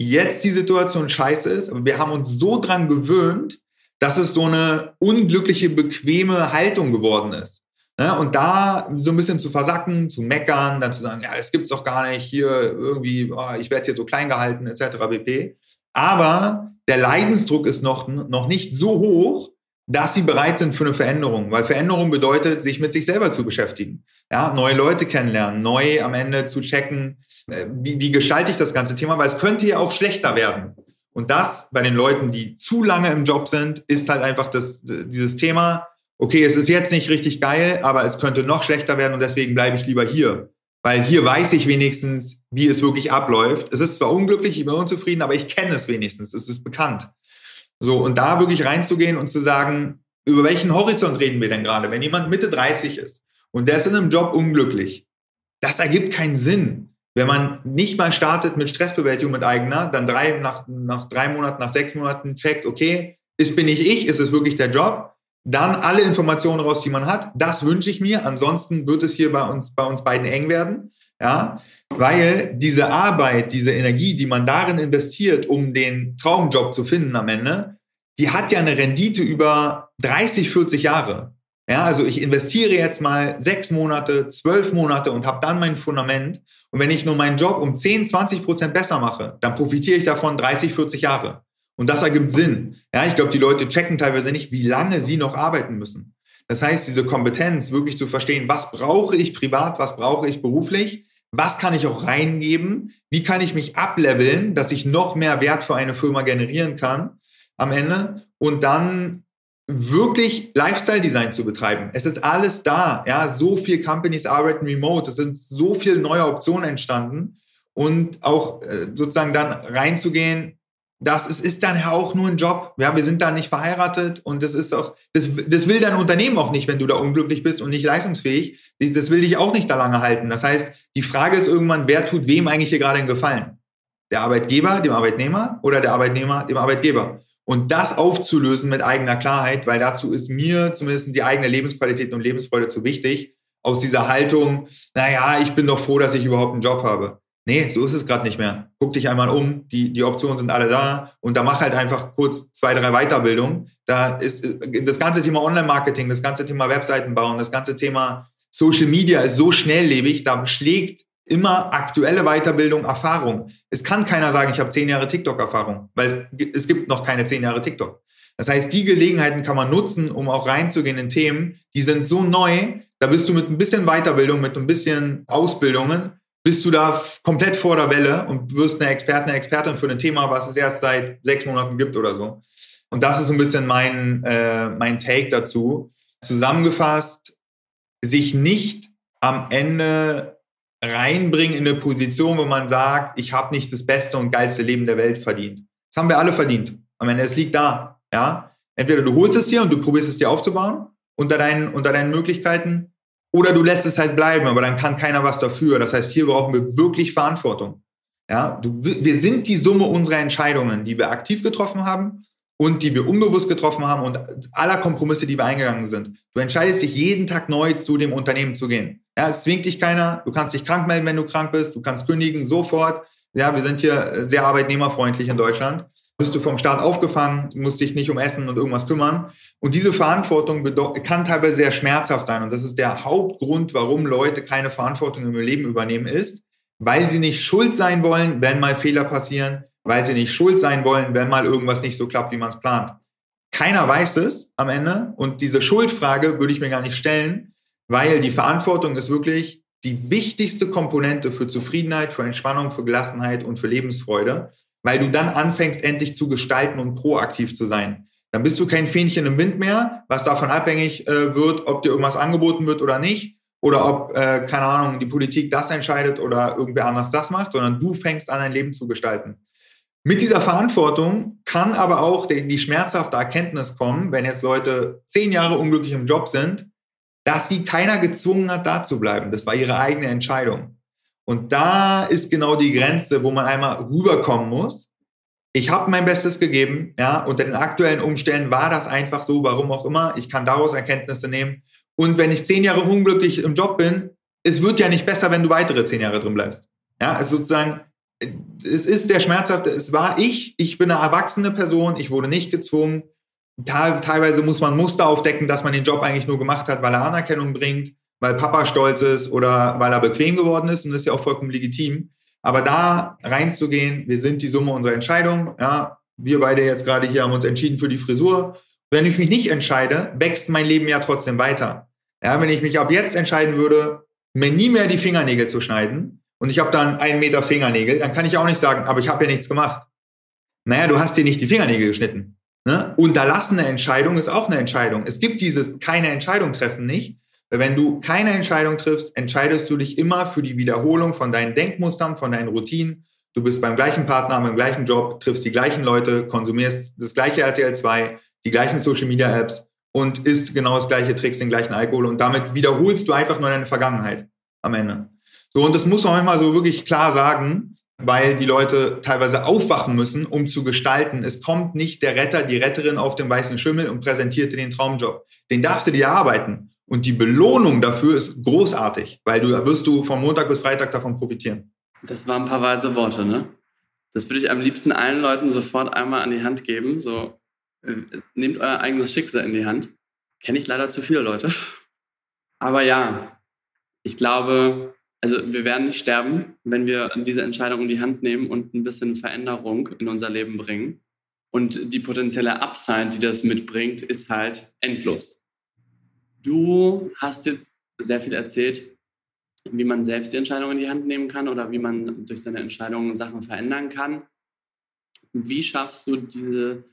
jetzt die Situation scheiße ist, aber wir haben uns so dran gewöhnt, dass es so eine unglückliche, bequeme Haltung geworden ist. Ne? Und da so ein bisschen zu versacken, zu meckern, dann zu sagen, ja, das gibt's doch gar nicht, hier irgendwie, oh, ich werde hier so klein gehalten, etc. pp. Aber der Leidensdruck ist noch, noch nicht so hoch, dass sie bereit sind für eine Veränderung, weil Veränderung bedeutet, sich mit sich selber zu beschäftigen, ja, neue Leute kennenlernen, neu am Ende zu checken, äh, wie, wie gestalte ich das ganze Thema, weil es könnte ja auch schlechter werden. Und das bei den Leuten, die zu lange im Job sind, ist halt einfach das, dieses Thema, okay, es ist jetzt nicht richtig geil, aber es könnte noch schlechter werden und deswegen bleibe ich lieber hier. Weil hier weiß ich wenigstens, wie es wirklich abläuft. Es ist zwar unglücklich, ich bin unzufrieden, aber ich kenne es wenigstens, es ist bekannt. So, und da wirklich reinzugehen und zu sagen, über welchen Horizont reden wir denn gerade? Wenn jemand Mitte 30 ist und der ist in einem Job unglücklich, das ergibt keinen Sinn. Wenn man nicht mal startet mit Stressbewältigung mit eigener, dann drei, nach, nach drei Monaten, nach sechs Monaten checkt, okay, ist bin ich ich, ist es wirklich der Job? Dann alle Informationen raus, die man hat. Das wünsche ich mir. Ansonsten wird es hier bei uns, bei uns beiden eng werden. Ja, weil diese Arbeit, diese Energie, die man darin investiert, um den Traumjob zu finden am Ende, die hat ja eine Rendite über 30, 40 Jahre. Ja, also ich investiere jetzt mal sechs Monate, zwölf Monate und habe dann mein Fundament. Und wenn ich nur meinen Job um 10, 20 Prozent besser mache, dann profitiere ich davon 30, 40 Jahre. Und das ergibt Sinn. Ja, ich glaube, die Leute checken teilweise nicht, wie lange sie noch arbeiten müssen. Das heißt, diese Kompetenz wirklich zu verstehen, was brauche ich privat, was brauche ich beruflich, was kann ich auch reingeben, wie kann ich mich ableveln, dass ich noch mehr Wert für eine Firma generieren kann am Ende und dann wirklich Lifestyle-Design zu betreiben. Es ist alles da. Ja, so viel Companies arbeiten remote. Es sind so viele neue Optionen entstanden und auch äh, sozusagen dann reinzugehen, das ist, ist dann auch nur ein Job. Ja, wir sind da nicht verheiratet und das ist auch, das, das will dein Unternehmen auch nicht, wenn du da unglücklich bist und nicht leistungsfähig. Das will dich auch nicht da lange halten. Das heißt, die Frage ist irgendwann, wer tut wem eigentlich hier gerade einen Gefallen? Der Arbeitgeber, dem Arbeitnehmer oder der Arbeitnehmer, dem Arbeitgeber? Und das aufzulösen mit eigener Klarheit, weil dazu ist mir zumindest die eigene Lebensqualität und Lebensfreude zu wichtig, aus dieser Haltung, naja, ich bin doch froh, dass ich überhaupt einen Job habe. Nee, so ist es gerade nicht mehr. Guck dich einmal um, die, die Optionen sind alle da und da mach halt einfach kurz zwei, drei Weiterbildungen. Da ist äh, das ganze Thema Online-Marketing, das ganze Thema Webseiten bauen, das ganze Thema Social Media ist so schnelllebig, da schlägt immer aktuelle Weiterbildung Erfahrung. Es kann keiner sagen, ich habe zehn Jahre TikTok-Erfahrung, weil es gibt noch keine zehn Jahre TikTok. Das heißt, die Gelegenheiten kann man nutzen, um auch reinzugehen in Themen, die sind so neu, da bist du mit ein bisschen Weiterbildung, mit ein bisschen Ausbildungen, bist du da komplett vor der Welle und wirst eine Expertin, eine Expertin für ein Thema, was es erst seit sechs Monaten gibt oder so. Und das ist so ein bisschen mein, äh, mein Take dazu. Zusammengefasst, sich nicht am Ende reinbringen in eine Position, wo man sagt, ich habe nicht das beste und geilste Leben der Welt verdient. Das haben wir alle verdient. Am Ende, es liegt da. Ja, entweder du holst es dir und du probierst es dir aufzubauen unter deinen, unter deinen Möglichkeiten, oder du lässt es halt bleiben, aber dann kann keiner was dafür. Das heißt, hier brauchen wir wirklich Verantwortung. Ja, du, wir sind die Summe unserer Entscheidungen, die wir aktiv getroffen haben und die wir unbewusst getroffen haben und aller Kompromisse, die wir eingegangen sind. Du entscheidest dich jeden Tag neu zu dem Unternehmen zu gehen. Ja, es zwingt dich keiner. Du kannst dich krank melden, wenn du krank bist. Du kannst kündigen sofort. Ja, wir sind hier sehr arbeitnehmerfreundlich in Deutschland bist du vom Staat aufgefangen, musst dich nicht um Essen und irgendwas kümmern. Und diese Verantwortung kann teilweise sehr schmerzhaft sein. Und das ist der Hauptgrund, warum Leute keine Verantwortung im Leben übernehmen, ist, weil sie nicht schuld sein wollen, wenn mal Fehler passieren, weil sie nicht schuld sein wollen, wenn mal irgendwas nicht so klappt, wie man es plant. Keiner weiß es am Ende. Und diese Schuldfrage würde ich mir gar nicht stellen, weil die Verantwortung ist wirklich die wichtigste Komponente für Zufriedenheit, für Entspannung, für Gelassenheit und für Lebensfreude weil du dann anfängst, endlich zu gestalten und proaktiv zu sein. Dann bist du kein Fähnchen im Wind mehr, was davon abhängig äh, wird, ob dir irgendwas angeboten wird oder nicht, oder ob, äh, keine Ahnung, die Politik das entscheidet oder irgendwer anders das macht, sondern du fängst an, dein Leben zu gestalten. Mit dieser Verantwortung kann aber auch die, die schmerzhafte Erkenntnis kommen, wenn jetzt Leute zehn Jahre unglücklich im Job sind, dass sie keiner gezwungen hat, da zu bleiben. Das war ihre eigene Entscheidung. Und da ist genau die Grenze, wo man einmal rüberkommen muss. Ich habe mein Bestes gegeben, ja, unter den aktuellen Umständen war das einfach so, warum auch immer. Ich kann daraus Erkenntnisse nehmen. Und wenn ich zehn Jahre unglücklich im Job bin, es wird ja nicht besser, wenn du weitere zehn Jahre drin bleibst. Ja, also sozusagen, es ist der schmerzhafte, es war ich, ich bin eine erwachsene Person, ich wurde nicht gezwungen. Teilweise muss man Muster aufdecken, dass man den Job eigentlich nur gemacht hat, weil er Anerkennung bringt weil Papa stolz ist oder weil er bequem geworden ist und das ist ja auch vollkommen legitim. Aber da reinzugehen, wir sind die Summe unserer Entscheidungen. Ja, wir beide jetzt gerade hier haben uns entschieden für die Frisur. Wenn ich mich nicht entscheide, wächst mein Leben ja trotzdem weiter. Ja, wenn ich mich ab jetzt entscheiden würde, mir nie mehr die Fingernägel zu schneiden und ich habe dann einen Meter Fingernägel, dann kann ich auch nicht sagen, aber ich habe ja nichts gemacht. Naja, du hast dir nicht die Fingernägel geschnitten. Ne? Unterlassene Entscheidung ist auch eine Entscheidung. Es gibt dieses keine Entscheidung treffen nicht, wenn du keine Entscheidung triffst, entscheidest du dich immer für die Wiederholung von deinen Denkmustern, von deinen Routinen. Du bist beim gleichen Partner, beim gleichen Job, triffst die gleichen Leute, konsumierst das gleiche RTL 2, die gleichen Social Media Apps und isst genau das gleiche, trickst den gleichen Alkohol und damit wiederholst du einfach nur deine Vergangenheit am Ende. So, und das muss man manchmal so wirklich klar sagen, weil die Leute teilweise aufwachen müssen, um zu gestalten. Es kommt nicht der Retter, die Retterin auf dem weißen Schimmel und präsentiert dir den Traumjob. Den darfst du dir erarbeiten. Und die Belohnung dafür ist großartig, weil du wirst du von Montag bis Freitag davon profitieren. Das waren ein paar weise Worte, ne? Das würde ich am liebsten allen Leuten sofort einmal an die Hand geben. So, äh, nehmt euer eigenes Schicksal in die Hand. Kenne ich leider zu viele Leute. Aber ja, ich glaube, also wir werden nicht sterben, wenn wir diese Entscheidung in die Hand nehmen und ein bisschen Veränderung in unser Leben bringen. Und die potenzielle Upside, die das mitbringt, ist halt endlos. Du hast jetzt sehr viel erzählt, wie man selbst die Entscheidung in die Hand nehmen kann oder wie man durch seine Entscheidungen Sachen verändern kann. Wie schaffst du diese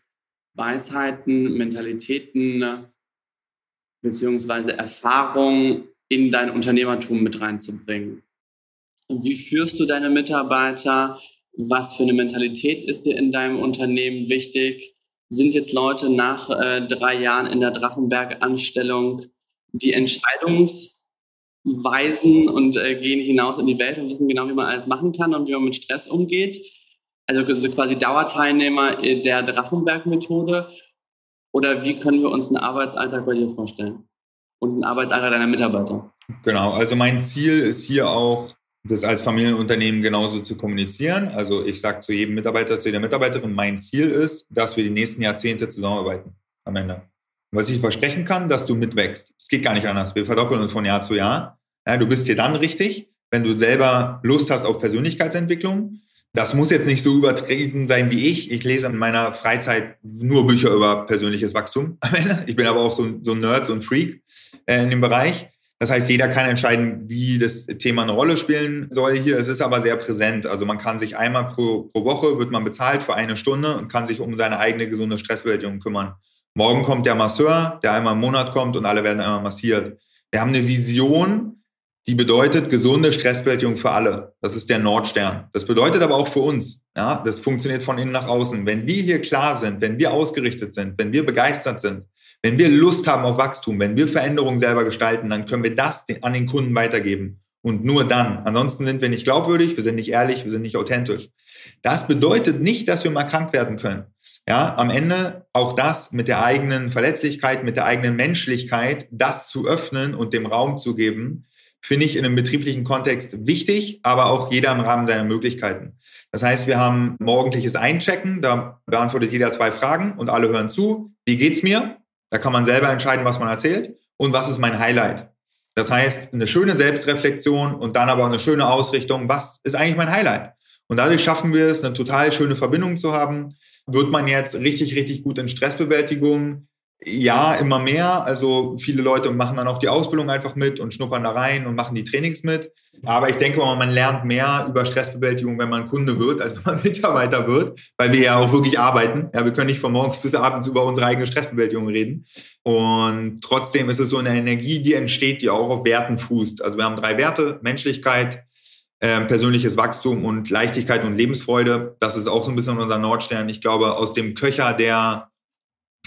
Weisheiten, Mentalitäten beziehungsweise Erfahrungen in dein Unternehmertum mit reinzubringen? Wie führst du deine Mitarbeiter? Was für eine Mentalität ist dir in deinem Unternehmen wichtig? Sind jetzt Leute nach äh, drei Jahren in der Drachenberg-Anstellung die Entscheidungsweisen und äh, gehen hinaus in die Welt und wissen genau, wie man alles machen kann und wie man mit Stress umgeht. Also quasi Dauerteilnehmer der Drachenberg-Methode. Oder wie können wir uns einen Arbeitsalltag bei dir vorstellen? und den Arbeitsalltag deiner Mitarbeiter. Genau, also mein Ziel ist hier auch, das als Familienunternehmen genauso zu kommunizieren. Also ich sage zu jedem Mitarbeiter, zu jeder Mitarbeiterin, mein Ziel ist, dass wir die nächsten Jahrzehnte zusammenarbeiten am Ende. Was ich versprechen kann, dass du mitwächst. Es geht gar nicht anders. Wir verdoppeln uns von Jahr zu Jahr. Ja, du bist hier dann richtig, wenn du selber Lust hast auf Persönlichkeitsentwicklung. Das muss jetzt nicht so übertrieben sein wie ich. Ich lese in meiner Freizeit nur Bücher über persönliches Wachstum. Ich bin aber auch so, so ein Nerd, so ein Freak äh, in dem Bereich. Das heißt, jeder kann entscheiden, wie das Thema eine Rolle spielen soll hier. Es ist aber sehr präsent. Also man kann sich einmal pro, pro Woche, wird man bezahlt für eine Stunde und kann sich um seine eigene gesunde Stressbewältigung kümmern. Morgen kommt der Masseur, der einmal im Monat kommt und alle werden einmal massiert. Wir haben eine Vision, die bedeutet gesunde Stressbewältigung für alle. Das ist der Nordstern. Das bedeutet aber auch für uns. Ja, das funktioniert von innen nach außen. Wenn wir hier klar sind, wenn wir ausgerichtet sind, wenn wir begeistert sind, wenn wir Lust haben auf Wachstum, wenn wir Veränderungen selber gestalten, dann können wir das an den Kunden weitergeben. Und nur dann. Ansonsten sind wir nicht glaubwürdig, wir sind nicht ehrlich, wir sind nicht authentisch. Das bedeutet nicht, dass wir mal krank werden können. Ja, am Ende auch das mit der eigenen Verletzlichkeit, mit der eigenen Menschlichkeit, das zu öffnen und dem Raum zu geben, finde ich in einem betrieblichen Kontext wichtig, aber auch jeder im Rahmen seiner Möglichkeiten. Das heißt, wir haben morgendliches Einchecken, da beantwortet jeder zwei Fragen und alle hören zu. Wie geht's mir? Da kann man selber entscheiden, was man erzählt und was ist mein Highlight. Das heißt, eine schöne Selbstreflexion und dann aber eine schöne Ausrichtung, was ist eigentlich mein Highlight? Und dadurch schaffen wir es, eine total schöne Verbindung zu haben. Wird man jetzt richtig, richtig gut in Stressbewältigung? Ja, immer mehr. Also viele Leute machen dann auch die Ausbildung einfach mit und schnuppern da rein und machen die Trainings mit. Aber ich denke mal, man lernt mehr über Stressbewältigung, wenn man Kunde wird, als wenn man Mitarbeiter wird, weil wir ja auch wirklich arbeiten. Ja, wir können nicht von morgens bis abends über unsere eigene Stressbewältigung reden. Und trotzdem ist es so eine Energie, die entsteht, die auch auf Werten fußt. Also wir haben drei Werte, Menschlichkeit, äh, persönliches Wachstum und Leichtigkeit und Lebensfreude. Das ist auch so ein bisschen unser Nordstern. Ich glaube, aus dem Köcher der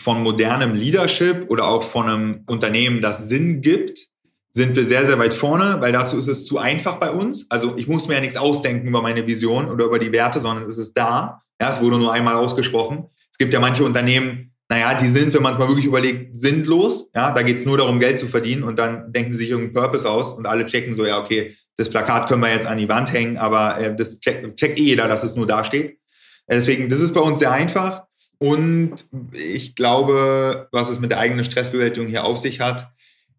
von modernem Leadership oder auch von einem Unternehmen, das Sinn gibt, sind wir sehr, sehr weit vorne, weil dazu ist es zu einfach bei uns. Also ich muss mir ja nichts ausdenken über meine Vision oder über die Werte, sondern es ist da. Ja, es wurde nur einmal ausgesprochen. Es gibt ja manche Unternehmen, naja, die sind, wenn man es mal wirklich überlegt, sinnlos. Ja, da geht es nur darum, Geld zu verdienen und dann denken sie sich irgendeinen Purpose aus und alle checken so, ja, okay, das Plakat können wir jetzt an die Wand hängen, aber äh, das checkt, checkt eh jeder, dass es nur da steht. Äh, deswegen, das ist bei uns sehr einfach. Und ich glaube, was es mit der eigenen Stressbewältigung hier auf sich hat,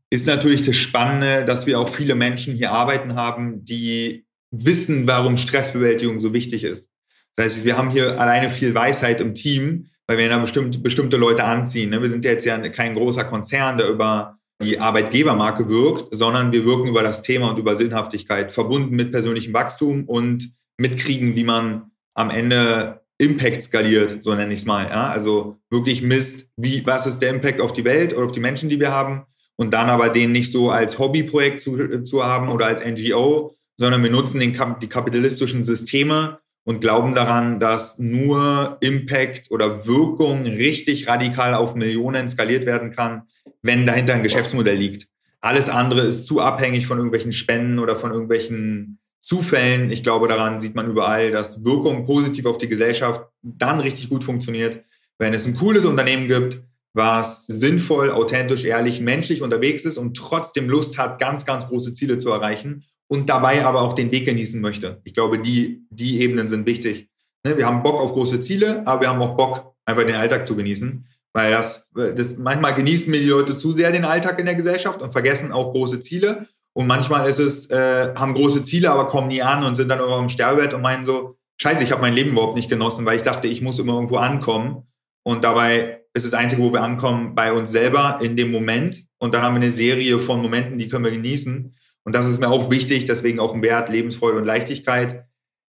ist natürlich das Spannende, dass wir auch viele Menschen hier arbeiten haben, die wissen, warum Stressbewältigung so wichtig ist. Das heißt, wir haben hier alleine viel Weisheit im Team, weil wir da bestimmt, bestimmte Leute anziehen. Ne? Wir sind jetzt ja kein großer Konzern, der über die Arbeitgebermarke wirkt, sondern wir wirken über das Thema und über Sinnhaftigkeit, verbunden mit persönlichem Wachstum und mitkriegen, wie man am Ende Impact skaliert, so nenne ich es mal. Ja? Also wirklich misst, wie, was ist der Impact auf die Welt oder auf die Menschen, die wir haben und dann aber den nicht so als Hobbyprojekt zu, zu haben oder als NGO, sondern wir nutzen den, die kapitalistischen Systeme und glauben daran, dass nur Impact oder Wirkung richtig radikal auf Millionen skaliert werden kann, wenn dahinter ein Geschäftsmodell liegt. Alles andere ist zu abhängig von irgendwelchen Spenden oder von irgendwelchen Zufällen. Ich glaube, daran sieht man überall, dass Wirkung positiv auf die Gesellschaft dann richtig gut funktioniert, wenn es ein cooles Unternehmen gibt, was sinnvoll, authentisch, ehrlich, menschlich unterwegs ist und trotzdem Lust hat, ganz, ganz große Ziele zu erreichen und dabei aber auch den Weg genießen möchte. Ich glaube, die, die Ebenen sind wichtig. Ne, wir haben Bock auf große Ziele, aber wir haben auch Bock, einfach den Alltag zu genießen. Weil das, das manchmal genießen mir die Leute zu sehr den Alltag in der Gesellschaft und vergessen auch große Ziele. Und manchmal ist es, äh, haben große Ziele, aber kommen nie an und sind dann irgendwo im Sterbebett und meinen so, scheiße, ich habe mein Leben überhaupt nicht genossen, weil ich dachte, ich muss immer irgendwo ankommen. Und dabei ist das Einzige, wo wir ankommen, bei uns selber in dem Moment. Und dann haben wir eine Serie von Momenten, die können wir genießen. Und das ist mir auch wichtig, deswegen auch ein Wert, Lebensfreude und Leichtigkeit,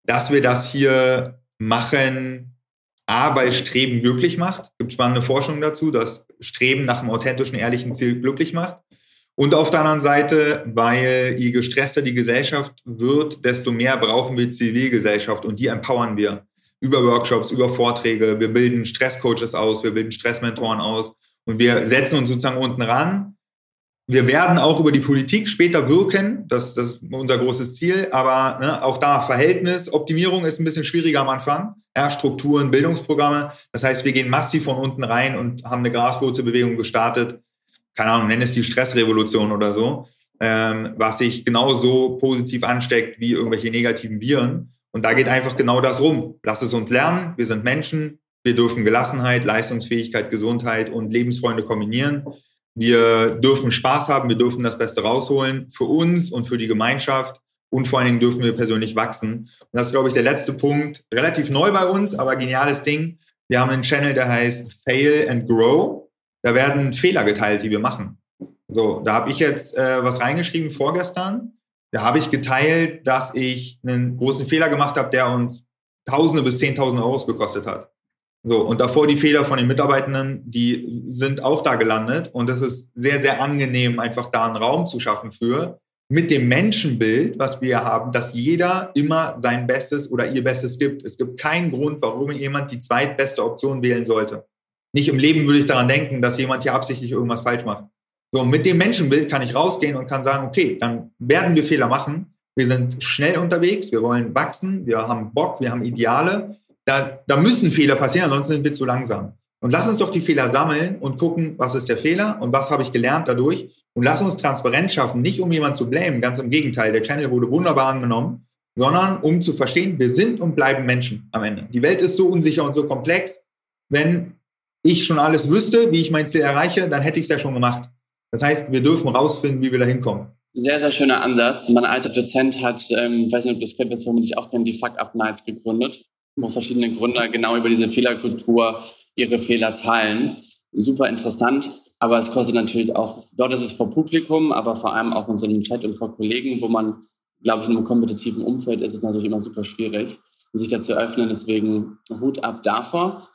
dass wir das hier machen, A, weil Streben glücklich macht. Es gibt spannende Forschung dazu, dass Streben nach einem authentischen, ehrlichen Ziel glücklich macht. Und auf der anderen Seite, weil je gestresster die Gesellschaft wird, desto mehr brauchen wir Zivilgesellschaft und die empowern wir über Workshops, über Vorträge. Wir bilden Stresscoaches aus, wir bilden Stressmentoren aus und wir setzen uns sozusagen unten ran. Wir werden auch über die Politik später wirken, das, das ist unser großes Ziel, aber ne, auch da Verhältnisoptimierung ist ein bisschen schwieriger am Anfang. Ja, Strukturen, Bildungsprogramme. Das heißt, wir gehen massiv von unten rein und haben eine Graswurzelbewegung gestartet. keine Ahnung, nenne es die Stressrevolution oder so, ähm, was sich genauso positiv ansteckt wie irgendwelche negativen Viren. Und da geht einfach genau das rum. Lass es uns lernen. Wir sind Menschen. Wir dürfen Gelassenheit, Leistungsfähigkeit, Gesundheit und Lebensfreunde kombinieren. Wir dürfen Spaß haben. Wir dürfen das Beste rausholen für uns und für die Gemeinschaft. Und vor allen Dingen dürfen wir persönlich wachsen. Und das ist, glaube ich, der letzte Punkt. Relativ neu bei uns, aber geniales Ding. Wir haben einen Channel, der heißt Fail and Grow. Da werden Fehler geteilt, die wir machen. So, da habe ich jetzt äh, was reingeschrieben vorgestern. Da habe ich geteilt, dass ich einen großen Fehler gemacht habe, der uns Tausende bis Zehntausende Euros gekostet hat. So, und davor die Fehler von den Mitarbeitenden, die sind auch da gelandet. Und es ist sehr, sehr angenehm, einfach da einen Raum zu schaffen für, mit dem Menschenbild, was wir haben, dass jeder immer sein Bestes oder ihr Bestes gibt. Es gibt keinen Grund, warum jemand die zweitbeste Option wählen sollte. Nicht im Leben würde ich daran denken, dass jemand hier absichtlich irgendwas falsch macht. So, mit dem Menschenbild kann ich rausgehen und kann sagen, okay, dann werden wir Fehler machen. Wir sind schnell unterwegs, wir wollen wachsen, wir haben Bock, wir haben Ideale. Da, da müssen Fehler passieren, ansonsten sind wir zu langsam. Und lass uns doch die Fehler sammeln und gucken, was ist der Fehler und was habe ich gelernt dadurch. Und lass uns Transparenz schaffen, nicht um jemanden zu blamen, ganz im Gegenteil. Der Channel wurde wunderbar angenommen, sondern um zu verstehen, wir sind und bleiben Menschen am Ende. Die Welt ist so unsicher und so komplex. Wenn ich schon alles wüsste, wie ich mein Ziel erreiche, dann hätte ich es ja schon gemacht. Das heißt, wir dürfen rausfinden, wie wir da hinkommen. Sehr, sehr schöner Ansatz. Mein alter Dozent hat, ähm, ich weiß nicht, ob das kennt, das vermutlich auch kennen, die Fuck-Up-Nights gegründet, wo verschiedene Gründer genau über diese Fehlerkultur ihre Fehler teilen. Super interessant, aber es kostet natürlich auch, dort ist es vor Publikum, aber vor allem auch in so einem Chat und vor Kollegen, wo man, glaube ich, in einem kompetitiven Umfeld ist es natürlich immer super schwierig, sich dazu öffnen. Deswegen Hut ab davor.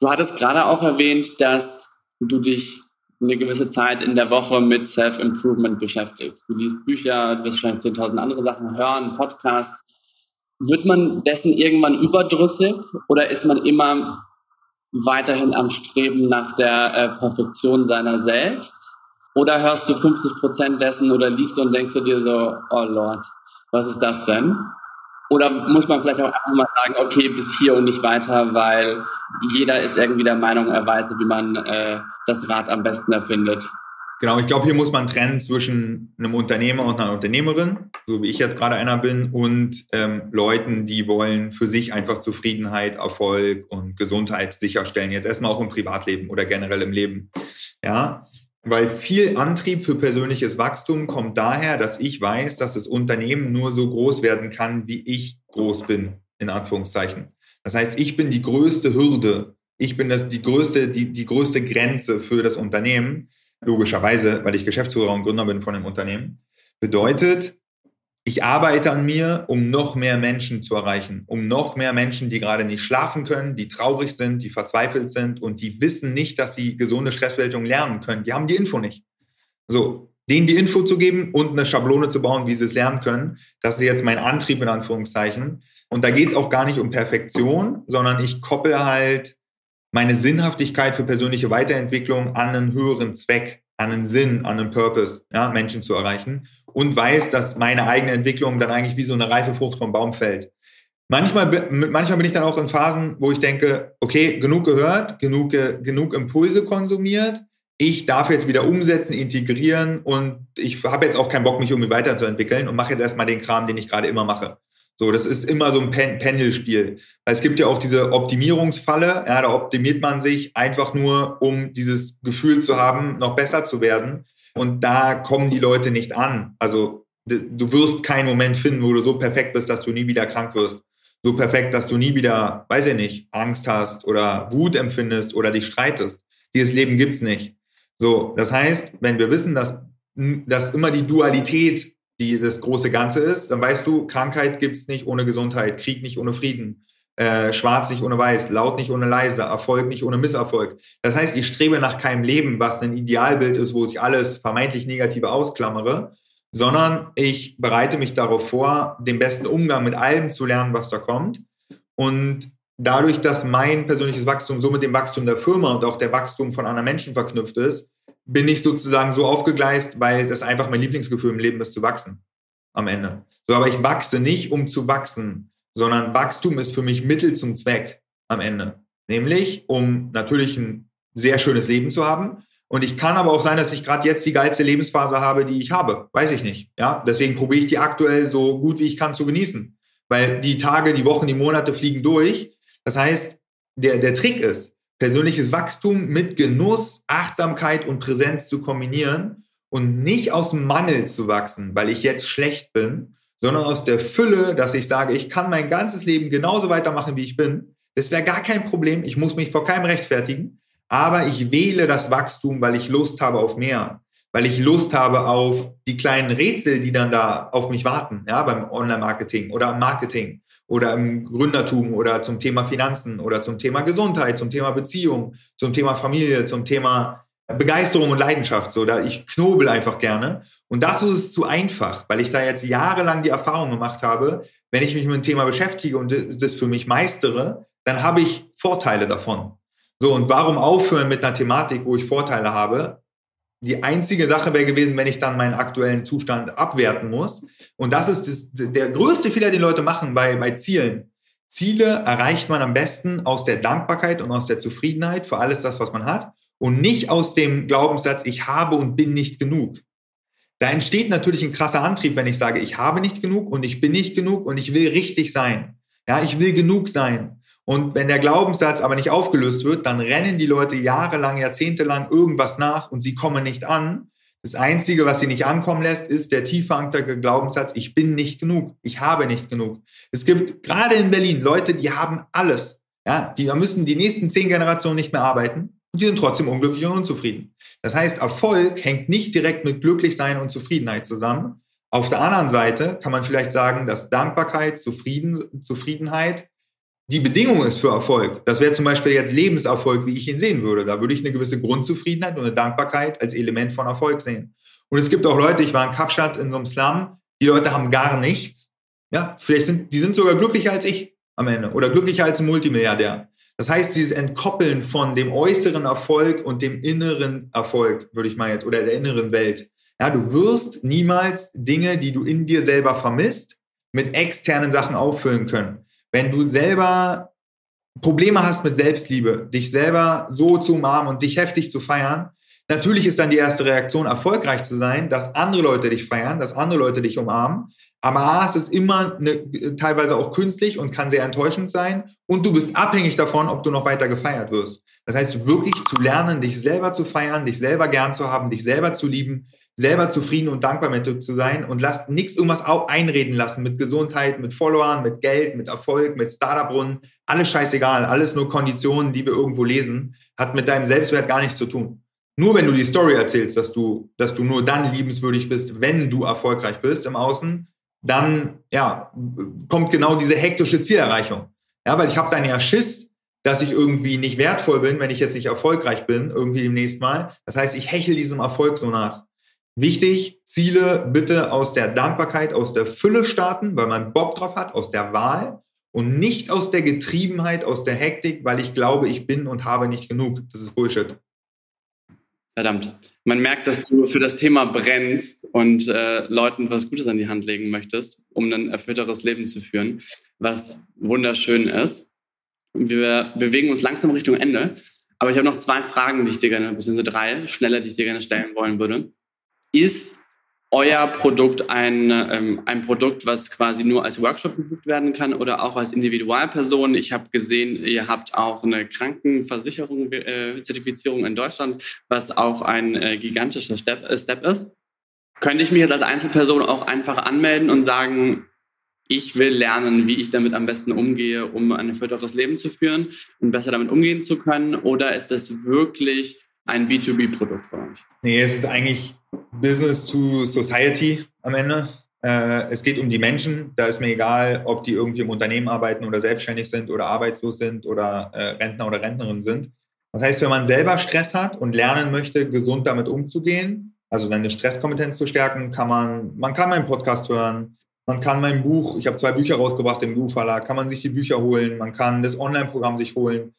Du hattest gerade auch erwähnt, dass du dich eine gewisse Zeit in der Woche mit Self-Improvement beschäftigst. Du liest Bücher, du wirst wahrscheinlich 10.000 andere Sachen hören, Podcasts. Wird man dessen irgendwann überdrüssig oder ist man immer weiterhin am Streben nach der äh, Perfektion seiner selbst? Oder hörst du 50 Prozent dessen oder liest und denkst du dir so, oh Lord, was ist das denn? Oder muss man vielleicht auch einfach mal sagen, okay, bis hier und nicht weiter, weil jeder ist irgendwie der Meinung, er weiß, wie man äh, das Rad am besten erfindet? Genau, ich glaube, hier muss man trennen zwischen einem Unternehmer und einer Unternehmerin, so wie ich jetzt gerade einer bin, und ähm, Leuten, die wollen für sich einfach Zufriedenheit, Erfolg und Gesundheit sicherstellen. Jetzt erstmal auch im Privatleben oder generell im Leben. Ja, weil viel Antrieb für persönliches Wachstum kommt daher, dass ich weiß, dass das Unternehmen nur so groß werden kann, wie ich groß bin, in Anführungszeichen. Das heißt, ich bin die größte Hürde. Ich bin das, die, größte, die, die größte Grenze für das Unternehmen. Logischerweise, weil ich Geschäftsführer und Gründer bin von dem Unternehmen. Bedeutet, ich arbeite an mir, um noch mehr Menschen zu erreichen, um noch mehr Menschen, die gerade nicht schlafen können, die traurig sind, die verzweifelt sind und die wissen nicht, dass sie gesunde Stressbewältigung lernen können. Die haben die Info nicht. So, denen die Info zu geben und eine Schablone zu bauen, wie sie es lernen können, das ist jetzt mein Antrieb in Anführungszeichen. Und da geht es auch gar nicht um Perfektion, sondern ich koppel halt meine Sinnhaftigkeit für persönliche Weiterentwicklung an einen höheren Zweck, an einen Sinn, an einen Purpose, ja, Menschen zu erreichen und weiß, dass meine eigene Entwicklung dann eigentlich wie so eine reife Frucht vom Baum fällt. Manchmal, manchmal bin ich dann auch in Phasen, wo ich denke, okay, genug gehört, genug, genug Impulse konsumiert. Ich darf jetzt wieder umsetzen, integrieren und ich habe jetzt auch keinen Bock, mich irgendwie weiterzuentwickeln und mache jetzt erstmal den Kram, den ich gerade immer mache. So, das ist immer so ein Pen Pendelspiel. Es gibt ja auch diese Optimierungsfalle, ja, da optimiert man sich einfach nur, um dieses Gefühl zu haben, noch besser zu werden. Und da kommen die Leute nicht an. Also du wirst keinen Moment finden, wo du so perfekt bist, dass du nie wieder krank wirst. So perfekt, dass du nie wieder, weiß ich nicht, Angst hast oder Wut empfindest oder dich streitest. Dieses Leben gibt's nicht. So, das heißt, wenn wir wissen, dass, dass immer die Dualität die das große Ganze ist, dann weißt du, Krankheit gibt's nicht ohne Gesundheit, Krieg nicht ohne Frieden, äh, schwarz nicht ohne weiß, laut nicht ohne leise, Erfolg nicht ohne Misserfolg. Das heißt, ich strebe nach keinem Leben, was ein Idealbild ist, wo ich alles vermeintlich Negative ausklammere, sondern ich bereite mich darauf vor, den besten Umgang mit allem zu lernen, was da kommt. Und dadurch, dass mein persönliches Wachstum so mit dem Wachstum der Firma und auch der Wachstum von anderen Menschen verknüpft ist, bin ich sozusagen so aufgegleist, weil das einfach mein Lieblingsgefühl im Leben ist, zu wachsen am Ende. So, aber ich wachse nicht, um zu wachsen, sondern Wachstum ist für mich Mittel zum Zweck am Ende. Nämlich, um natürlich ein sehr schönes Leben zu haben Und ich kann aber auch sein, dass ich gerade jetzt die geilste Lebensphase habe, die ich habe. Weiß ich nicht. Ja, deswegen probiere ich die aktuell so gut wie ich kann zu genießen. Weil die Tage, die Wochen, die Monate fliegen durch. Das heißt, der, der Trick ist, persönliches Wachstum mit Genuss, Achtsamkeit und Präsenz zu kombinieren und nicht aus Mangel zu wachsen, weil ich jetzt schlecht bin, sondern aus der Fülle, dass ich sage, ich kann mein ganzes Leben genauso weitermachen, wie ich bin. Das wäre gar kein Problem. Ich muss mich vor keinem rechtfertigen. Aber ich wähle das Wachstum, weil ich Lust habe auf mehr, weil ich Lust habe auf die kleinen Rätsel, die dann da auf mich warten, ja, beim Online-Marketing oder Marketing oder im Gründertum oder zum Thema Finanzen oder zum Thema Gesundheit, zum Thema Beziehung, zum Thema Familie, zum Thema Begeisterung und Leidenschaft. So, da ich knobel einfach gerne. Und das ist zu einfach, weil ich da jetzt jahrelang die Erfahrung gemacht habe, wenn ich mich mit dem Thema beschäftige und das für mich meistere, dann habe ich Vorteile davon. So, und warum aufhören mit einer Thematik, wo ich Vorteile habe? Die einzige Sache wäre gewesen, wenn ich dann meinen aktuellen Zustand abwerten muss. Und das ist das, der größte Fehler, den Leute machen bei, bei Zielen. Ziele erreicht man am besten aus der Dankbarkeit und aus der Zufriedenheit für alles das, was man hat und nicht aus dem Glaubenssatz, ich habe und bin nicht genug. Da entsteht natürlich ein krasser Antrieb, wenn ich sage, ich habe nicht genug und ich bin nicht genug und ich will richtig sein. Ja, ich will genug sein. Und wenn der Glaubenssatz aber nicht aufgelöst wird, dann rennen die Leute jahrelang, jahrzehntelang irgendwas nach und sie kommen nicht an. Das Einzige, was sie nicht ankommen lässt, ist der tief verankerte Glaubenssatz, ich bin nicht genug, ich habe nicht genug. Es gibt gerade in Berlin Leute, die haben alles. Ja, die müssen die nächsten zehn Generationen nicht mehr arbeiten und die sind trotzdem unglücklich und unzufrieden. Das heißt, Erfolg hängt nicht direkt mit Glücklichsein und Zufriedenheit zusammen. Auf der anderen Seite kann man vielleicht sagen, dass Dankbarkeit, Zufrieden, Zufriedenheit die Bedingung ist für Erfolg, das wäre zum Beispiel jetzt Lebenserfolg, wie ich ihn sehen würde. Da würde ich eine gewisse Grundzufriedenheit und eine Dankbarkeit als Element von Erfolg sehen. Und es gibt auch Leute, ich war in Kapstadt in so einem Slum, die Leute haben gar nichts. Ja, vielleicht sind, die sind sogar glücklicher als ich am Ende oder glücklicher als ein Multimilliardär. Das heißt, dieses Entkoppeln von dem äußeren Erfolg und dem inneren Erfolg, würde ich mal jetzt, oder der inneren Welt. Ja, du wirst niemals Dinge, die du in dir selber vermisst, mit externen Sachen auffüllen können wenn du selber Probleme hast mit Selbstliebe, dich selber so zu umarmen und dich heftig zu feiern, natürlich ist dann die erste Reaktion, erfolgreich zu sein, dass andere Leute dich feiern, dass andere Leute dich umarmen. Aber A, es ist immer eine, teilweise auch künstlich und kann sehr enttäuschend sein. Und du bist abhängig davon, ob du noch weiter gefeiert wirst. Das heißt, wirklich zu lernen, dich selber zu feiern, dich selber gern zu haben, dich selber zu lieben, selber zufrieden und dankbar mit zu sein und lasst nichts irgendwas einreden lassen mit Gesundheit, mit Followern, mit Geld, mit Erfolg, mit Startup-Runden. Alles scheißegal, alles nur Konditionen, die wir irgendwo lesen, hat mit deinem Selbstwert gar nichts zu tun. Nur wenn du die Story erzählst, dass du, dass du nur dann liebenswürdig bist, wenn du erfolgreich bist im Außen, dann ja, kommt genau diese hektische Zielerreichung. Ja, weil ich habe dann ja Schiss, dass ich irgendwie nicht wertvoll bin, wenn ich jetzt nicht erfolgreich bin, irgendwie demnächst mal. Das heißt, ich hechel diesem Erfolg so nach. Wichtig, Ziele bitte aus der Dankbarkeit, aus der Fülle starten, weil man Bock drauf hat, aus der Wahl und nicht aus der Getriebenheit, aus der Hektik, weil ich glaube, ich bin und habe nicht genug. Das ist Bullshit. Verdammt. Man merkt, dass du für das Thema brennst und äh, Leuten was Gutes an die Hand legen möchtest, um ein erfüllteres Leben zu führen, was wunderschön ist. Wir bewegen uns langsam Richtung Ende, aber ich habe noch zwei Fragen, die ich dir gerne, beziehungsweise drei, schneller, die ich dir gerne stellen wollen würde. Ist euer Produkt ein, ähm, ein Produkt, was quasi nur als Workshop gebucht werden kann oder auch als Individualperson? Ich habe gesehen, ihr habt auch eine Krankenversicherung, äh, Zertifizierung in Deutschland, was auch ein äh, gigantischer Step, äh, Step ist. Könnte ich mich jetzt als Einzelperson auch einfach anmelden und sagen, ich will lernen, wie ich damit am besten umgehe, um ein erfüllteres Leben zu führen und besser damit umgehen zu können? Oder ist das wirklich ein B2B-Produkt für euch? Nee, es ist eigentlich Business to Society am Ende. Äh, es geht um die Menschen. Da ist mir egal, ob die irgendwie im Unternehmen arbeiten oder selbstständig sind oder arbeitslos sind oder äh, Rentner oder Rentnerin sind. Das heißt, wenn man selber Stress hat und lernen möchte, gesund damit umzugehen, also seine Stresskompetenz zu stärken, kann man, man kann meinen Podcast hören, man kann mein Buch, ich habe zwei Bücher rausgebracht im Buchverlag, kann man sich die Bücher holen, man kann das Online-Programm sich holen.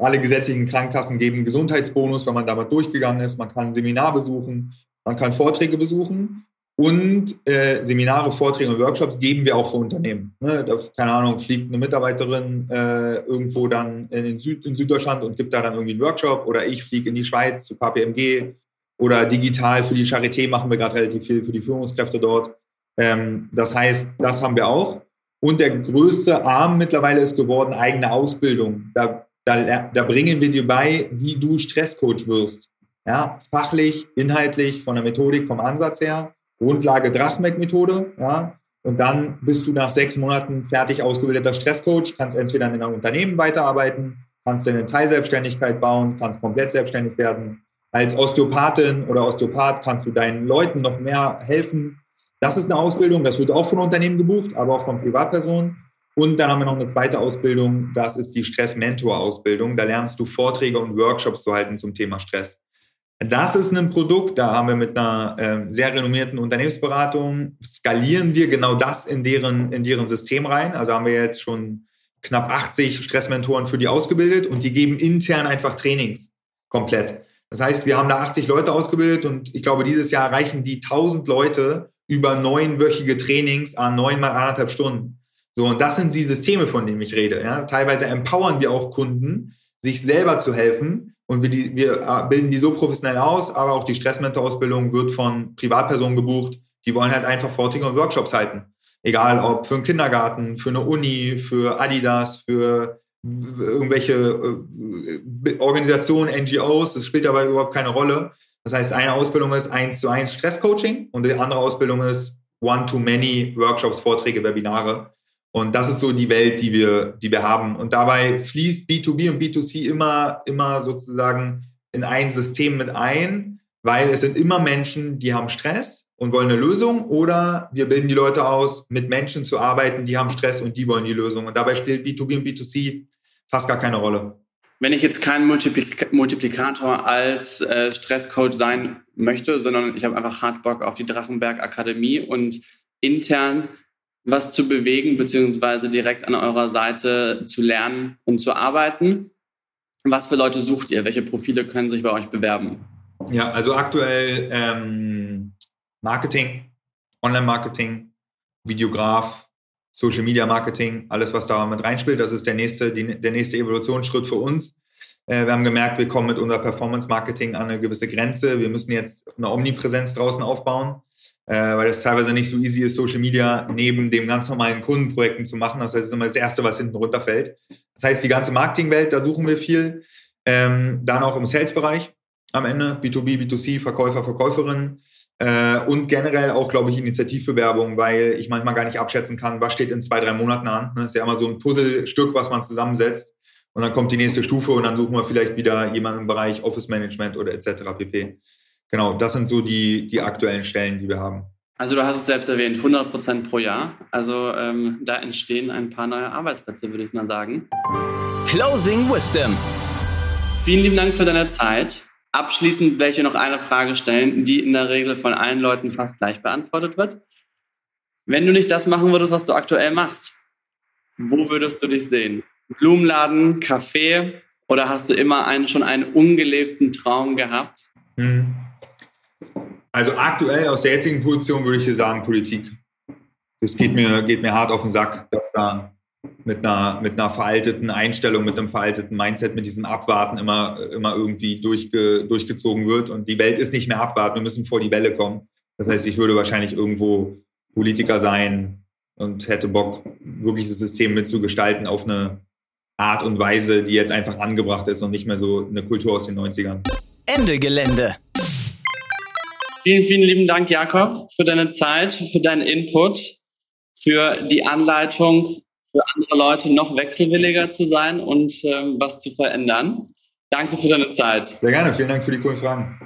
Alle gesetzlichen Krankenkassen geben Gesundheitsbonus, wenn man damit durchgegangen ist. Man kann Seminar besuchen. Man kann Vorträge besuchen Und äh, Seminare, Vorträge und Workshops geben wir auch für Unternehmen. Ne? Da, keine Ahnung, fliegt eine Mitarbeiterin äh, irgendwo dann in, Süd, in Süddeutschland und gibt da dann irgendwie einen Workshop oder ich fliege in die Schweiz zu KPMG oder digital für die Charité machen wir gerade relativ viel für die Führungskräfte dort. Ähm, das heißt, das haben wir auch. Und der größte Arm mittlerweile ist geworden eigene Ausbildung. Da, da, da bringen wir dir bei, wie du Stresscoach wirst. Ja, fachlich, inhaltlich, von der Methodik, vom Ansatz her Grundlage Drachmeck-Methode, ja, und dann bist du nach sechs Monaten fertig ausgebildeter Stresscoach, kannst entweder in einem Unternehmen weiterarbeiten, kannst deine Teilselbstständigkeit bauen, kannst komplett selbstständig werden. Als Osteopathin oder Osteopath kannst du deinen Leuten noch mehr helfen. Das ist eine Ausbildung, das wird auch von Unternehmen gebucht, aber auch von Privatpersonen. Und dann haben wir noch eine zweite Ausbildung, das ist die Stress-Mentor-Ausbildung. Da lernst du Vorträge und Workshops zu halten zum Thema Stress. Das ist ein Produkt, da haben wir mit einer äh, sehr renommierten Unternehmensberatung, skalieren wir genau das in deren, in deren System rein. Also haben wir jetzt schon knapp 80 Stressmentoren für die ausgebildet und die geben intern einfach Trainings komplett. Das heißt, wir haben da 80 Leute ausgebildet und ich glaube, dieses Jahr erreichen die 1000 Leute über neunwöchige Trainings an neun mal anderthalb Stunden. So, und das sind die Systeme, von denen ich rede. Ja? Teilweise empowern wir auch Kunden, sich selber zu helfen, und wir, die, wir äh, bilden die so professionell aus, aber auch die Stressmentor-Ausbildung wird von Privatpersonen gebucht. Die wollen halt einfach Vorträge und Workshops halten. Egal ob für einen Kindergarten, für eine Uni, für Adidas, für irgendwelche äh, Organisationen, NGOs, das spielt dabei überhaupt keine Rolle. Das heißt, eine Ausbildung ist eins zu eins Stresscoaching und die andere Ausbildung ist One-to-Many Workshops, Vorträge, Webinare. Und das ist so die Welt, die wir, die wir haben. Und dabei fließt B2B und B2C immer, immer sozusagen in ein System mit ein, weil es sind immer Menschen, die haben Stress und wollen eine Lösung oder wir bilden die Leute aus, mit Menschen zu arbeiten, die haben Stress und die wollen die Lösung. Und dabei spielt B2B und B2C fast gar keine Rolle. Wenn ich jetzt kein Multiplikator als äh, Stresscoach sein möchte, sondern ich habe einfach hart Bock auf die Drachenberg Akademie und intern was zu bewegen, beziehungsweise direkt an eurer Seite zu lernen und zu arbeiten. Was für Leute sucht ihr? Welche Profile können sich bei euch bewerben? Ja, also aktuell ähm, Marketing, Online-Marketing, Videograf, Social Media Marketing, alles, was da mit reinspielt. Das ist der nächste, die, der nächste Evolutionsschritt für uns. Äh, wir haben gemerkt, wir kommen mit unser Performance Marketing an eine gewisse Grenze. Wir müssen jetzt eine Omnipräsenz draußen aufbauen äh, weil es teilweise nicht so easy ist, Social Media neben dem ganz normalen Kundenprojekten zu machen. Das heißt, es ist immer das Erste, was hinten runterfällt. Das heißt, die ganze Marketingwelt, da suchen wir viel. Ähm, dann auch im Sales-Bereich am Ende, B2B, B2C, Verkäufer, Verkäuferinnen. Äh, und generell auch, glaube ich, Initiativbewerbungen, weil ich manchmal gar nicht abschätzen kann, was steht in zwei, drei Monaten an. Das ist ja immer so ein Puzzlestück, was man zusammensetzt. Und dann kommt die nächste Stufe und dann suchen wir vielleicht wieder jemanden im Bereich Office Management oder etc. pp genau, das sind so die, die aktuellen Stellen, die wir haben. Also du hast es selbst erwähnt, 100 Prozent pro Jahr. Also ähm, da entstehen ein paar neue Arbeitsplätze, würde ich mal sagen. Closing Wisdom. Vielen lieben Dank für deine Zeit. Abschließend welche noch eine Frage stellen, die in der Regel von allen Leuten fast gleich beantwortet wird. Wenn du nicht das machen würdest, was du aktuell machst, wo würdest du dich sehen? Blumenladen, Café oder hast du immer einen, schon einen ungelebten Traum gehabt? Hm. Also aktuell aus der jetzigen Position würde ich sagen Politik. Das geht mir, geht mir hart auf den Sack, dass da mit einer, mit einer veralteten Einstellung, mit einem veralteten Mindset, mit diesem Abwarten immer, immer irgendwie durchge, durchgezogen wird. Und die Welt ist nicht mehr abwarten, wir müssen vor die Welle kommen. Das heißt, ich würde wahrscheinlich irgendwo Politiker sein und hätte Bock, wirklich das System mitzugestalten auf eine Art und Weise, die jetzt einfach angebracht ist und nicht mehr so eine Kultur aus den 90ern. Ende Gelände. Vielen, vielen lieben Dank, Jakob, für deine Zeit, für deinen Input, für die Anleitung, für andere Leute noch wechselwilliger zu sein und ähm, was zu verändern. Danke für deine Zeit. Sehr gerne. Vielen Dank für die coolen Fragen.